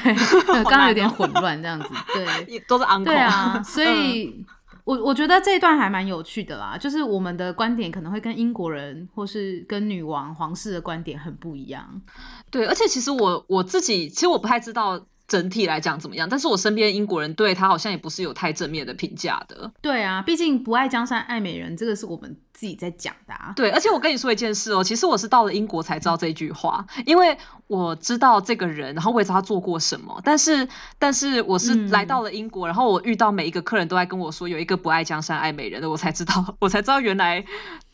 刚刚有点混乱这样子。对，都是 uncle。对啊，所以。我我觉得这一段还蛮有趣的啦，就是我们的观点可能会跟英国人或是跟女王、皇室的观点很不一样。对，而且其实我我自己其实我不太知道。整体来讲怎么样？但是我身边英国人对他好像也不是有太正面的评价的。对啊，毕竟不爱江山爱美人，这个是我们自己在讲的。啊。对，而且我跟你说一件事哦，其实我是到了英国才知道这句话，因为我知道这个人，然后我也知道他做过什么。但是，但是我是来到了英国，然后我遇到每一个客人都在跟我说有一个不爱江山爱美人的，我才知道，我才知道原来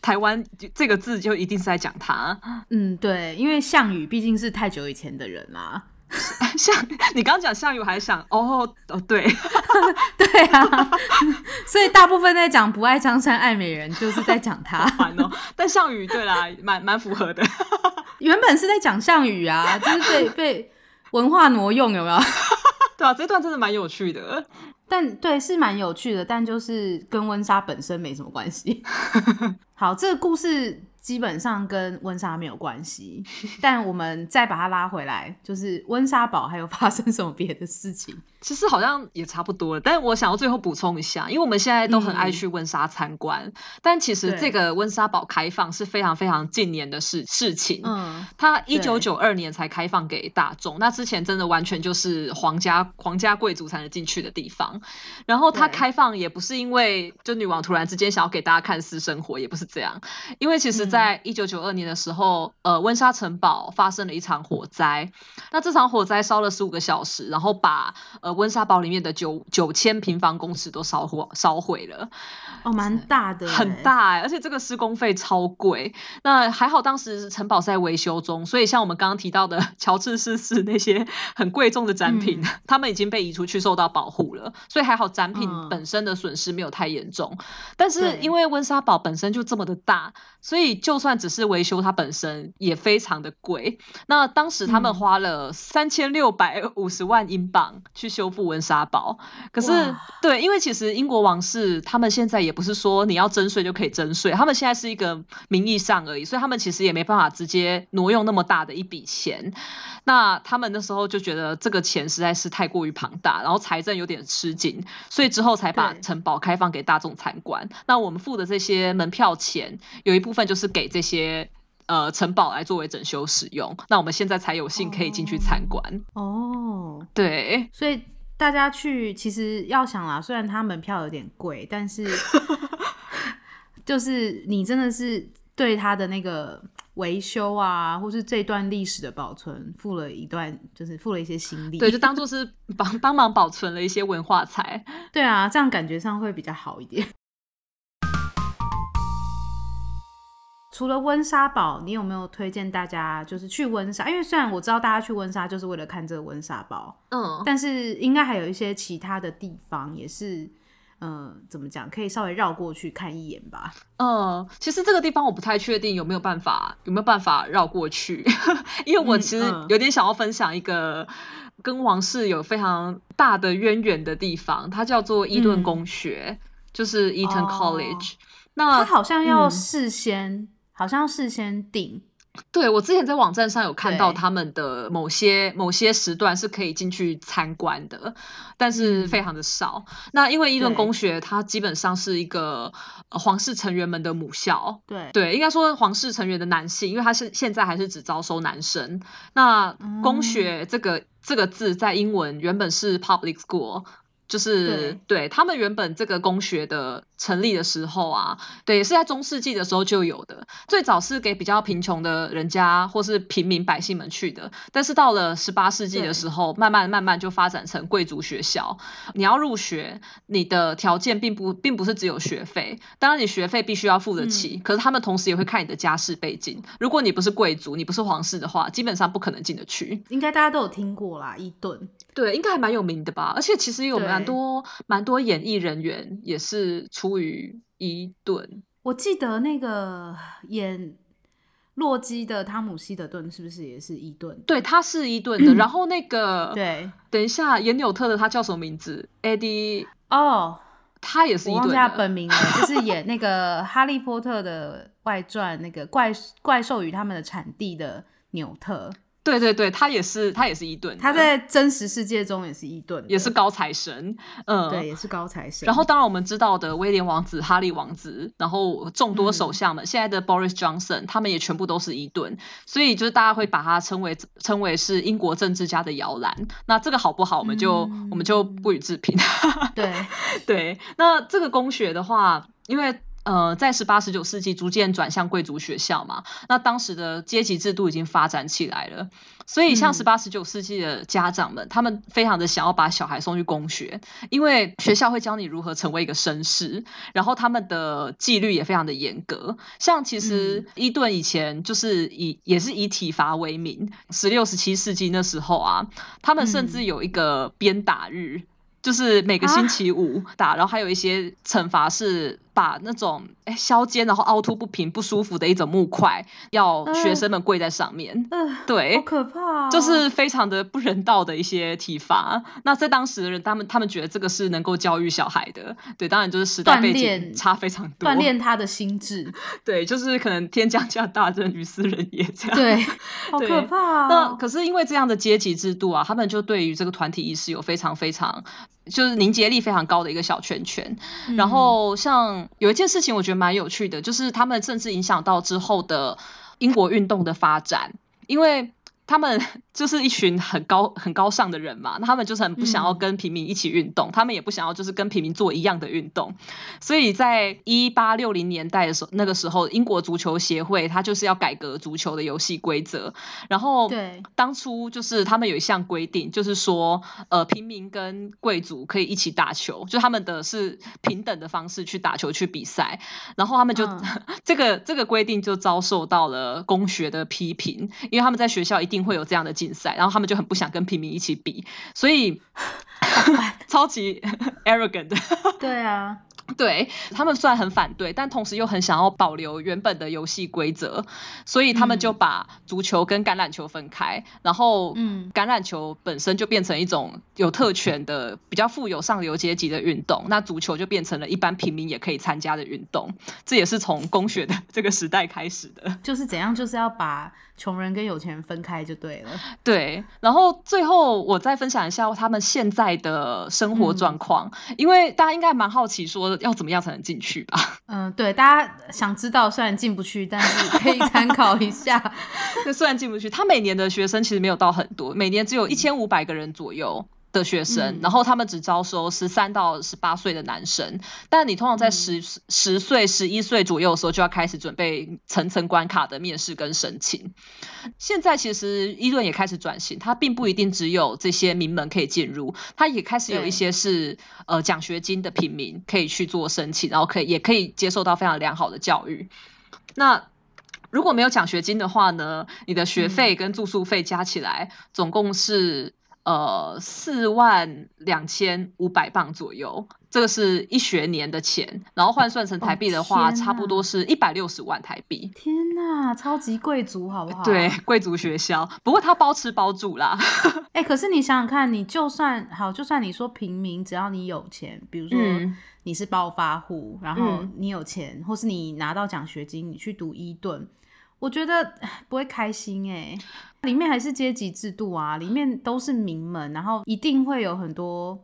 台湾这个字就一定是在讲他。嗯，对，因为项羽毕竟是太久以前的人啦。项 [laughs] 你刚刚讲项羽，我还想哦哦对 [laughs] 对啊，[laughs] 所以大部分在讲不爱江山爱美人，就是在讲他哦。但项羽对啦，蛮蛮符合的。原本是在讲项羽啊，就是被被文化挪用，有没有？对啊，这段真的蛮有趣的。但对是蛮有趣的，但就是跟温莎本身没什么关系。好，这个故事。基本上跟温莎没有关系，但我们再把它拉回来，就是温莎堡还有发生什么别的事情？其实好像也差不多了，但是我想要最后补充一下，因为我们现在都很爱去温莎参观，但其实这个温莎堡开放是非常非常近年的事事情。嗯，它一九九二年才开放给大众，那之前真的完全就是皇家皇家贵族才能进去的地方。然后它开放也不是因为就女王突然之间想要给大家看私生活，也不是这样，因为其实在一九九二年的时候，呃，温莎城堡发生了一场火灾，那这场火灾烧了十五个小时，然后把。温莎堡里面的九九千平方公尺都烧火烧毁了，哦，蛮大的，很大哎，而且这个施工费超贵。那还好当时城堡在维修中，所以像我们刚刚提到的 [laughs] 乔治四世那些很贵重的展品，他们已经被移出去受到保护了，所以还好展品本身的损失没有太严重。但是因为温莎堡本身就这么的大，所以就算只是维修它本身也非常的贵。那当时他们花了三千六百五十万英镑去。修复温莎堡，可是对，因为其实英国王室他们现在也不是说你要征税就可以征税，他们现在是一个名义上而已，所以他们其实也没办法直接挪用那么大的一笔钱。那他们那时候就觉得这个钱实在是太过于庞大，然后财政有点吃紧，所以之后才把城堡开放给大众参观。那我们付的这些门票钱，有一部分就是给这些呃城堡来作为整修使用。那我们现在才有幸可以进去参观。哦，对，所以。大家去其实要想啦，虽然它门票有点贵，但是 [laughs] 就是你真的是对它的那个维修啊，或是这段历史的保存，付了一段，就是付了一些心力。对，就当做是帮帮忙保存了一些文化财。对啊，这样感觉上会比较好一点。除了温莎堡，你有没有推荐大家就是去温莎？因为虽然我知道大家去温莎就是为了看这个温莎堡，嗯，但是应该还有一些其他的地方也是，嗯，怎么讲，可以稍微绕过去看一眼吧。嗯，其实这个地方我不太确定有没有办法，有没有办法绕过去，[laughs] 因为我其实有点想要分享一个跟王室有非常大的渊源的地方，它叫做伊顿公学，就是 Eton College。那它好像要事先。好像事先订，对我之前在网站上有看到他们的某些某些时段是可以进去参观的，但是非常的少。那因为伊顿公学它基本上是一个皇室成员们的母校，对对，应该说皇室成员的男性，因为他是现在还是只招收男生。那公学这个这个字在英文原本是 public school。就是对他们原本这个公学的成立的时候啊，对，也是在中世纪的时候就有的。最早是给比较贫穷的人家或是平民百姓们去的，但是到了十八世纪的时候，慢慢慢慢就发展成贵族学校。你要入学，你的条件并不并不是只有学费，当然你学费必须要付得起，可是他们同时也会看你的家世背景。如果你不是贵族，你不是皇室的话，基本上不可能进得去。应该大家都有听过啦，伊顿。对，应该还蛮有名的吧？而且其实有蛮多蛮多演艺人员也是出于伊顿。我记得那个演洛基的汤姆希德顿是不是也是伊顿？对，他是伊顿的。[clears throat] 然后那个对，等一下演纽特的他叫什么名字？Eddie 哦，他也是伊顿。他本名了，就是演那个哈利波特的外传那个怪怪兽与他们的产地的纽特。对对对，他也是，他也是伊顿，他在真实世界中也是伊顿，也是高材生，嗯，对，也是高材生。然后当然我们知道的威廉王子、哈利王子，然后众多首相们，现在的 Boris Johnson，他们也全部都是伊顿，所以就是大家会把他称为称为是英国政治家的摇篮。那这个好不好，我们就我们就不予置评。[laughs] 对对，那这个公学的话，因为。呃，在十八、十九世纪逐渐转向贵族学校嘛，那当时的阶级制度已经发展起来了，所以像十八、十九世纪的家长们，他们非常的想要把小孩送去公学，因为学校会教你如何成为一个绅士，然后他们的纪律也非常的严格。像其实伊顿以前就是以也是以体罚为名，十六、十七世纪那时候啊，他们甚至有一个鞭打日。就是每个星期五打，然后还有一些惩罚是。把那种哎削尖然后凹凸不平不舒服的一种木块，要学生们跪在上面，嗯对，好可怕，就是非常的不人道的一些体罚。那在当时的人，他们他们觉得这个是能够教育小孩的，对，当然就是时代背景差非常多，锻炼他的心智，[laughs] 对，就是可能天将降大任于斯人也这样，对，[laughs] 好可怕。那可是因为这样的阶级制度啊，他们就对于这个团体意识有非常非常就是凝结力非常高的一个小圈圈，然后像。有一件事情我觉得蛮有趣的，就是他们甚至影响到之后的英国运动的发展，因为。他们就是一群很高很高尚的人嘛，那他们就是很不想要跟平民一起运动，他们也不想要就是跟平民做一样的运动，所以在一八六零年代的时候，那个时候英国足球协会他就是要改革足球的游戏规则，然后对。当初就是他们有一项规定，就是说呃平民跟贵族可以一起打球，就他们的是平等的方式去打球去比赛，然后他们就 [laughs] 这个这个规定就遭受到了公学的批评，因为他们在学校一定。会有这样的竞赛，然后他们就很不想跟平民一起比，所以 [laughs] [laughs] 超级 [laughs] arrogant。对啊。对他们虽然很反对，但同时又很想要保留原本的游戏规则，所以他们就把足球跟橄榄球分开，然后嗯，橄榄球本身就变成一种有特权的、比较富有上流阶级的运动，那足球就变成了一般平民也可以参加的运动。这也是从公学的这个时代开始的，就是怎样，就是要把穷人跟有钱人分开就对了。对，然后最后我再分享一下他们现在的生活状况，因为大家应该蛮好奇说。要怎么样才能进去吧？[laughs] 嗯，对，大家想知道，虽然进不去，但是可以参考一下。[laughs] 那虽然进不去，他每年的学生其实没有到很多，每年只有一千五百个人左右。的学生，然后他们只招收十三到十八岁的男生，但你通常在十十岁、十一岁左右的时候就要开始准备层层关卡的面试跟申请。现在其实伊顿也开始转型，它并不一定只有这些名门可以进入，它也开始有一些是呃奖学金的平民可以去做申请，然后可以也可以接受到非常良好的教育。那如果没有奖学金的话呢，你的学费跟住宿费加起来总共是。呃，四万两千五百磅左右，这个是一学年的钱，然后换算成台币的话，差不多是一百六十万台币。天哪，超级贵族，好不好？对，贵族学校，不过他包吃包住啦。[laughs] 哎，可是你想想看，你就算好，就算你说平民，只要你有钱，比如说你是暴发户，然后你有钱，或是你拿到奖学金，你去读伊顿。我觉得不会开心哎，里面还是阶级制度啊，里面都是名门，然后一定会有很多，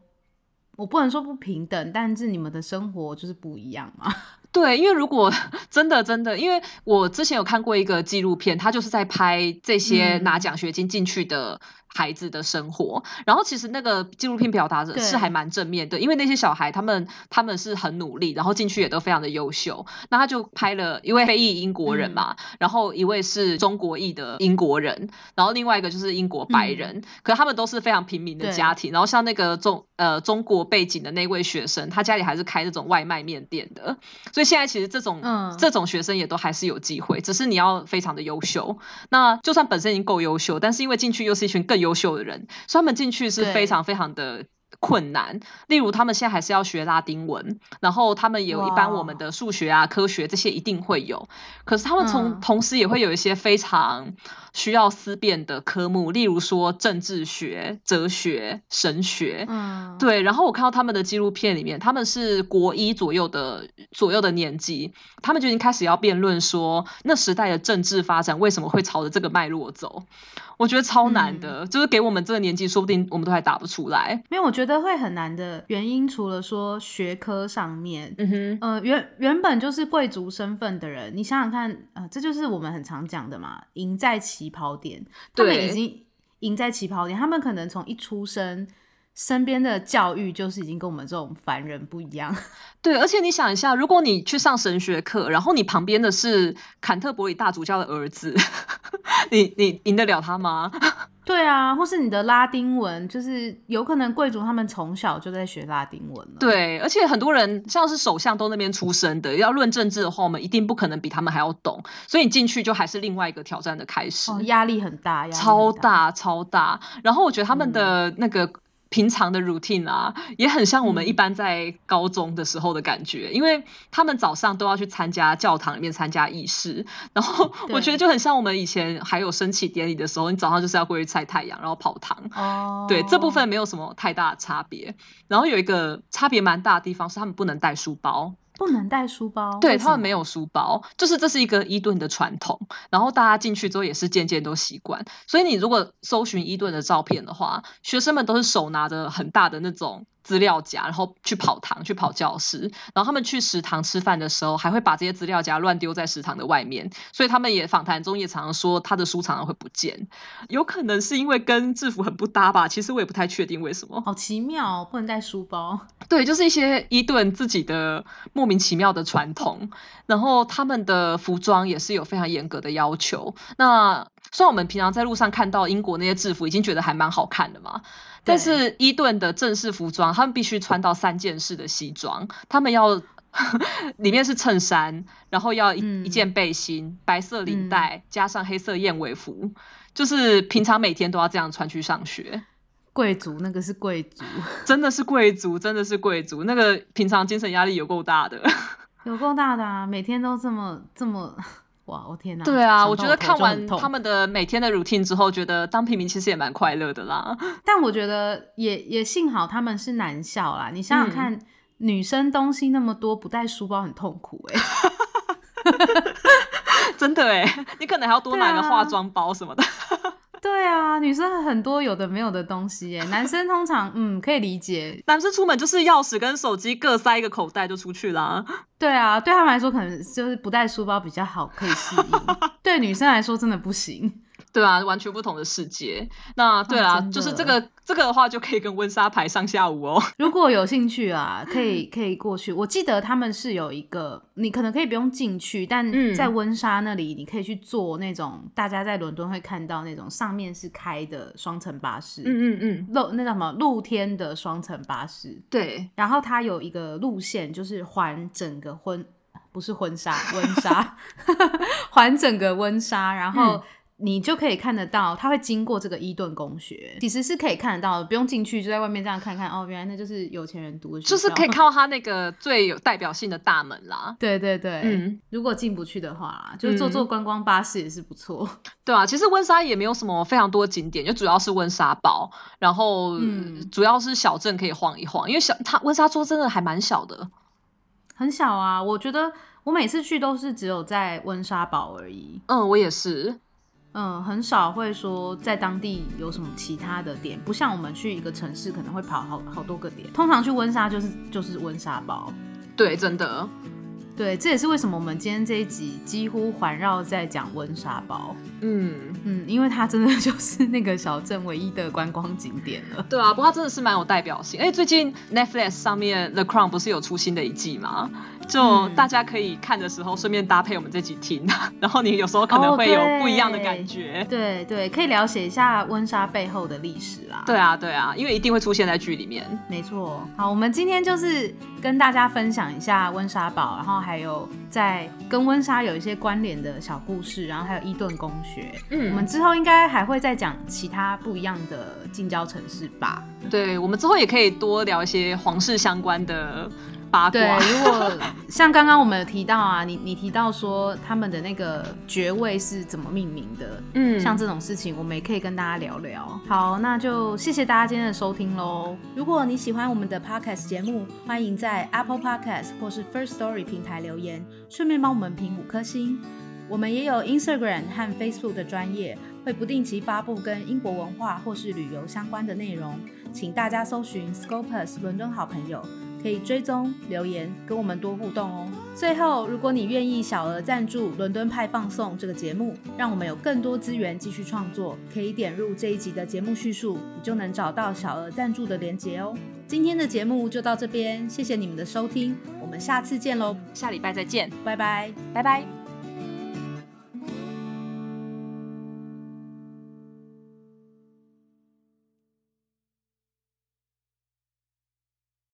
我不能说不平等，但是你们的生活就是不一样嘛。[laughs] 对，因为如果 [laughs] 真的真的，因为我之前有看过一个纪录片，他就是在拍这些拿奖学金进去的。孩子的生活，然后其实那个纪录片表达者是还蛮正面的，因为那些小孩他们他们是很努力，然后进去也都非常的优秀。那他就拍了一位非裔英国人嘛，然后一位是中国裔的英国人，然后另外一个就是英国白人，可他们都是非常平民的家庭。然后像那个中呃中国背景的那位学生，他家里还是开那种外卖面店的，所以现在其实这种这种学生也都还是有机会，只是你要非常的优秀。那就算本身已经够优秀，但是因为进去又是一群更优秀的人，所以他们进去是非常非常的困难。例如，他们现在还是要学拉丁文，然后他们有一般我们的数学啊、科学这些一定会有，可是他们从同时也会有一些非常。需要思辨的科目，例如说政治学、哲学、神学，嗯，对。然后我看到他们的纪录片里面，他们是国一左右的左右的年纪，他们就已经开始要辩论说，那时代的政治发展为什么会朝着这个脉络走？我觉得超难的，就是给我们这个年纪，说不定我们都还答不出来。没有我觉得会很难的原因，除了说学科上面，嗯哼，呃，原原本就是贵族身份的人，你想想看，呃，这就是我们很常讲的嘛，赢在起跑点，他们已经赢在起跑点，他们可能从一出生身边的教育就是已经跟我们这种凡人不一样。[laughs] 对，而且你想一下，如果你去上神学课，然后你旁边的是坎特伯里大主教的儿子，[laughs] 你你赢得了他吗？[laughs] 对啊，或是你的拉丁文，就是有可能贵族他们从小就在学拉丁文了。对，而且很多人像是首相都那边出生的，要论政治的话，我们一定不可能比他们还要懂。所以你进去就还是另外一个挑战的开始，压力很大，超大超大。然后我觉得他们的那个。平常的 routine 啊，也很像我们一般在高中的时候的感觉，因为他们早上都要去参加教堂里面参加仪式，然后 [laughs] 我觉得就很像我们以前还有升旗典礼的时候，你早上就是要过去晒太阳，然后跑堂。哦，对，这部分没有什么太大的差别。然后有一个差别蛮大的地方是，他们不能带书包。不能带书包，对他们没有书包，就是这是一个伊顿的传统。然后大家进去之后也是渐渐都习惯。所以你如果搜寻伊顿的照片的话，学生们都是手拿着很大的那种。资料夹，然后去跑堂，去跑教室，然后他们去食堂吃饭的时候，还会把这些资料夹乱丢在食堂的外面，所以他们也访谈中也常常说他的书常常会不见，有可能是因为跟制服很不搭吧，其实我也不太确定为什么。好奇妙，不能带书包。对，就是一些伊顿自己的莫名其妙的传统，然后他们的服装也是有非常严格的要求。那虽然我们平常在路上看到英国那些制服，已经觉得还蛮好看的嘛。但是伊顿的正式服装，他们必须穿到三件式的西装，他们要 [laughs] 里面是衬衫，然后要一一件背心，白色领带加上黑色燕尾服，就是平常每天都要这样穿去上学。贵族那个是贵族，[laughs] 真的是贵族，真的是贵族，那个平常精神压力有够大的，有够大的啊，每天都这么这么。哇，我天哪！对啊，我觉得看完他们的每天的 routine 之后，觉得当平民其实也蛮快乐的啦。[laughs] 但我觉得也也幸好他们是男校啦。你想想看，女生东西那么多，不带书包很痛苦哎。[laughs] 真的哎，你可能还要多买个化妆包什么的。对啊，女生很多有的没有的东西耶，[laughs] 男生通常嗯可以理解，男生出门就是钥匙跟手机各塞一个口袋就出去啦。对啊，对他们来说可能就是不带书包比较好，可以适应。[laughs] 对女生来说真的不行。对啊，完全不同的世界。那对啊，就是这个这个的话，就可以跟温莎排上下午哦。[laughs] 如果有兴趣啊，可以可以过去。我记得他们是有一个，你可能可以不用进去，但在温莎那里，你可以去坐那种大家在伦敦会看到那种上面是开的双层巴士。嗯嗯嗯，露那叫什么露天的双层巴士。对，然后它有一个路线，就是环整个婚不是婚纱温莎，[laughs] 环整个温莎，然后。你就可以看得到，他会经过这个伊顿公学，其实是可以看得到的，不用进去，就在外面这样看看。哦，原来那就是有钱人读的学校，就是可以看到他那个最有代表性的大门啦。对对对，嗯，如果进不去的话，就坐坐观光巴士也是不错。对啊，其实温莎也没有什么非常多景点，就主要是温莎堡，然后主要是小镇可以晃一晃，因为小它温莎州真的还蛮小的，很小啊。我觉得我每次去都是只有在温莎堡而已。嗯，我也是。嗯，很少会说在当地有什么其他的点，不像我们去一个城市可能会跑好好多个点。通常去温莎就是就是温莎包，对，真的。对，这也是为什么我们今天这一集几乎环绕在讲温莎堡。嗯嗯，因为它真的 [laughs] 就是那个小镇唯一的观光景点了。对啊，不过它真的是蛮有代表性。哎，最近 Netflix 上面 The Crown 不是有出新的一季吗？就大家可以看的时候顺便搭配我们这集听，[laughs] 然后你有时候可能会有不一样的感觉。对对，可以了解一下温莎背后的历史啦。对啊对啊，因为一定会出现在剧里面。没错。好，我们今天就是跟大家分享一下温莎堡，然后。还有在跟温莎有一些关联的小故事，然后还有伊顿公学。嗯，我们之后应该还会再讲其他不一样的近郊城市吧？对，我们之后也可以多聊一些皇室相关的。对，如果像刚刚我们有提到啊，你你提到说他们的那个爵位是怎么命名的，嗯，像这种事情，我们也可以跟大家聊聊。好，那就谢谢大家今天的收听喽。如果你喜欢我们的 podcast 节目，欢迎在 Apple Podcast 或是 First Story 平台留言，顺便帮我们评五颗星。我们也有 Instagram 和 Facebook 的专业，会不定期发布跟英国文化或是旅游相关的内容，请大家搜寻 Scopus 伦敦好朋友。可以追踪留言跟我们多互动哦。最后，如果你愿意小额赞助《伦敦派放送》这个节目，让我们有更多资源继续创作，可以点入这一集的节目叙述，你就能找到小额赞助的连结哦。今天的节目就到这边，谢谢你们的收听，我们下次见喽，下礼拜再见，拜拜，拜拜。